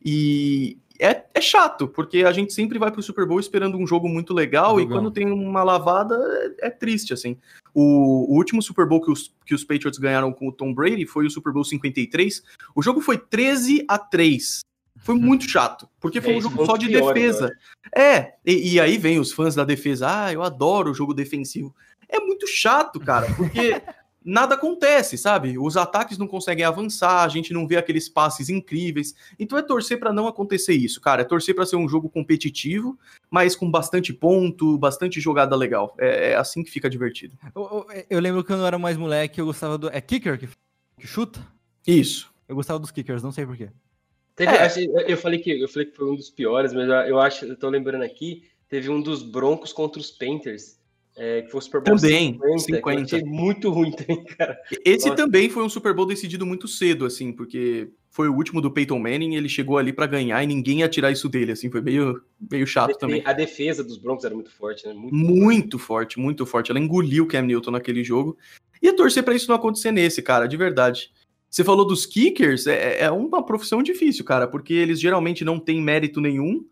E é, é chato, porque a gente sempre vai pro Super Bowl esperando um jogo muito legal, legal. e quando tem uma lavada é, é triste, assim. O, o, último Super Bowl que os, que os Patriots ganharam com o Tom Brady foi o Super Bowl 53. O jogo foi 13 a 3. Foi muito chato, porque foi é, um jogo só de pior, defesa. É, e, e, aí vem os fãs da defesa. Ah, eu adoro o jogo defensivo. É muito chato, cara, porque nada acontece, sabe? Os ataques não conseguem avançar, a gente não vê aqueles passes incríveis. Então é torcer para não acontecer isso, cara. É torcer para ser um jogo competitivo, mas com bastante ponto, bastante jogada legal. É, é assim que fica divertido. Eu, eu, eu, lembro que quando eu era mais moleque, eu gostava do. É kicker que, que chuta? Isso. Eu gostava dos kickers, não sei porquê. Teve, é. eu, falei que, eu falei que foi um dos piores, mas eu acho, eu tô lembrando aqui, teve um dos Broncos contra os Panthers é, que foi o Super Bowl também, 50. 50. achei muito ruim também, cara. Esse Nossa. também foi um Super Bowl decidido muito cedo, assim, porque foi o último do Peyton Manning, ele chegou ali para ganhar e ninguém ia tirar isso dele, assim, foi meio, meio chato também. A defesa dos Broncos era muito forte, né? Muito, muito forte, muito forte. Ela engoliu o Cam Newton naquele jogo. E torcer para isso não acontecer nesse, cara, de verdade. Você falou dos kickers, é, é uma profissão difícil, cara, porque eles geralmente não têm mérito nenhum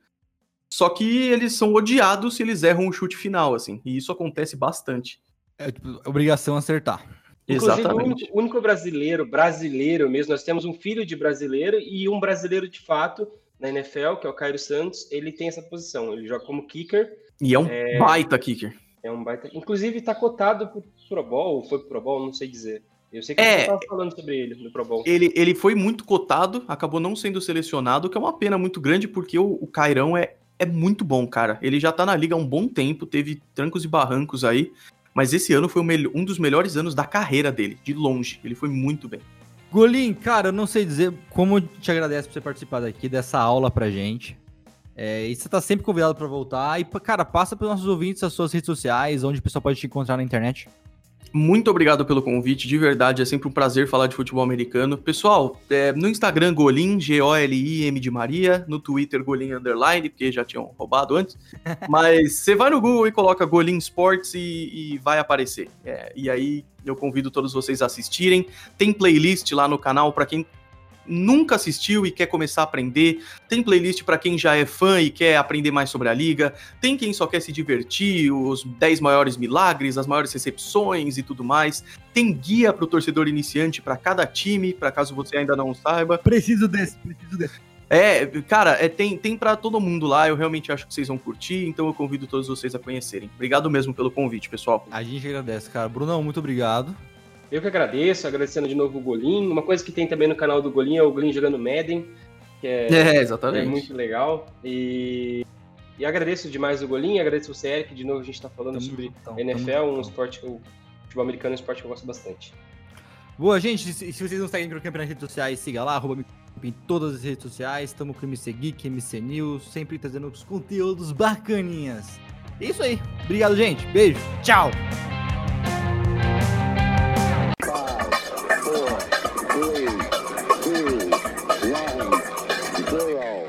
só que eles são odiados se eles erram o chute final, assim. E isso acontece bastante. É tipo, obrigação acertar. Inclusive, Exatamente. O único, único, brasileiro, brasileiro mesmo, nós temos um filho de brasileiro e um brasileiro de fato na NFL, que é o Cairo Santos, ele tem essa posição. Ele joga como kicker. E é um é... baita kicker. É um baita. Inclusive, está cotado pro Pro Bowl, ou foi pro Pro Bowl, não sei dizer. Eu sei que é, você estava falando sobre ele no Pro Bowl. Ele, ele foi muito cotado, acabou não sendo selecionado, que é uma pena muito grande, porque o, o Cairão é é muito bom, cara. Ele já tá na liga há um bom tempo, teve trancos e barrancos aí, mas esse ano foi um dos melhores anos da carreira dele, de longe. Ele foi muito bem. Golim, cara, eu não sei dizer como te agradeço por você participar daqui dessa aula pra gente. É, e você tá sempre convidado para voltar. E, cara, passa para nossos ouvintes as suas redes sociais, onde o pessoal pode te encontrar na internet. Muito obrigado pelo convite, de verdade, é sempre um prazer falar de futebol americano. Pessoal, é, no Instagram, Golim, G-O-L-I-M de Maria, no Twitter, Golim Underline, porque já tinham roubado antes. Mas você vai no Google e coloca Golim Sports e, e vai aparecer. É, e aí eu convido todos vocês a assistirem. Tem playlist lá no canal para quem nunca assistiu e quer começar a aprender, tem playlist para quem já é fã e quer aprender mais sobre a liga, tem quem só quer se divertir, os 10 maiores milagres, as maiores recepções e tudo mais. Tem guia para o torcedor iniciante para cada time, para caso você ainda não saiba. Preciso desse, preciso desse. É, cara, é, tem, tem para todo mundo lá, eu realmente acho que vocês vão curtir, então eu convido todos vocês a conhecerem. Obrigado mesmo pelo convite, pessoal. A gente agradece, cara. Brunão, muito obrigado. Eu que agradeço, agradecendo de novo o Golim. Uma coisa que tem também no canal do Golim é o Golim jogando Madden, que é, é, é exatamente. É muito legal. E, e agradeço demais o Golim, agradeço você, Eric. De novo, a gente está falando tamo sobre NFL, um esporte que eu, futebol americano é um esporte que eu gosto bastante. Boa, gente. Se, se vocês não seguem o Microcamp nas redes sociais, siga lá, arroba em todas as redes sociais. Estamos com MC Geek, MC News, sempre trazendo os conteúdos bacaninhas. É isso aí. Obrigado, gente. Beijo. Tchau. four, three, two, one, zero.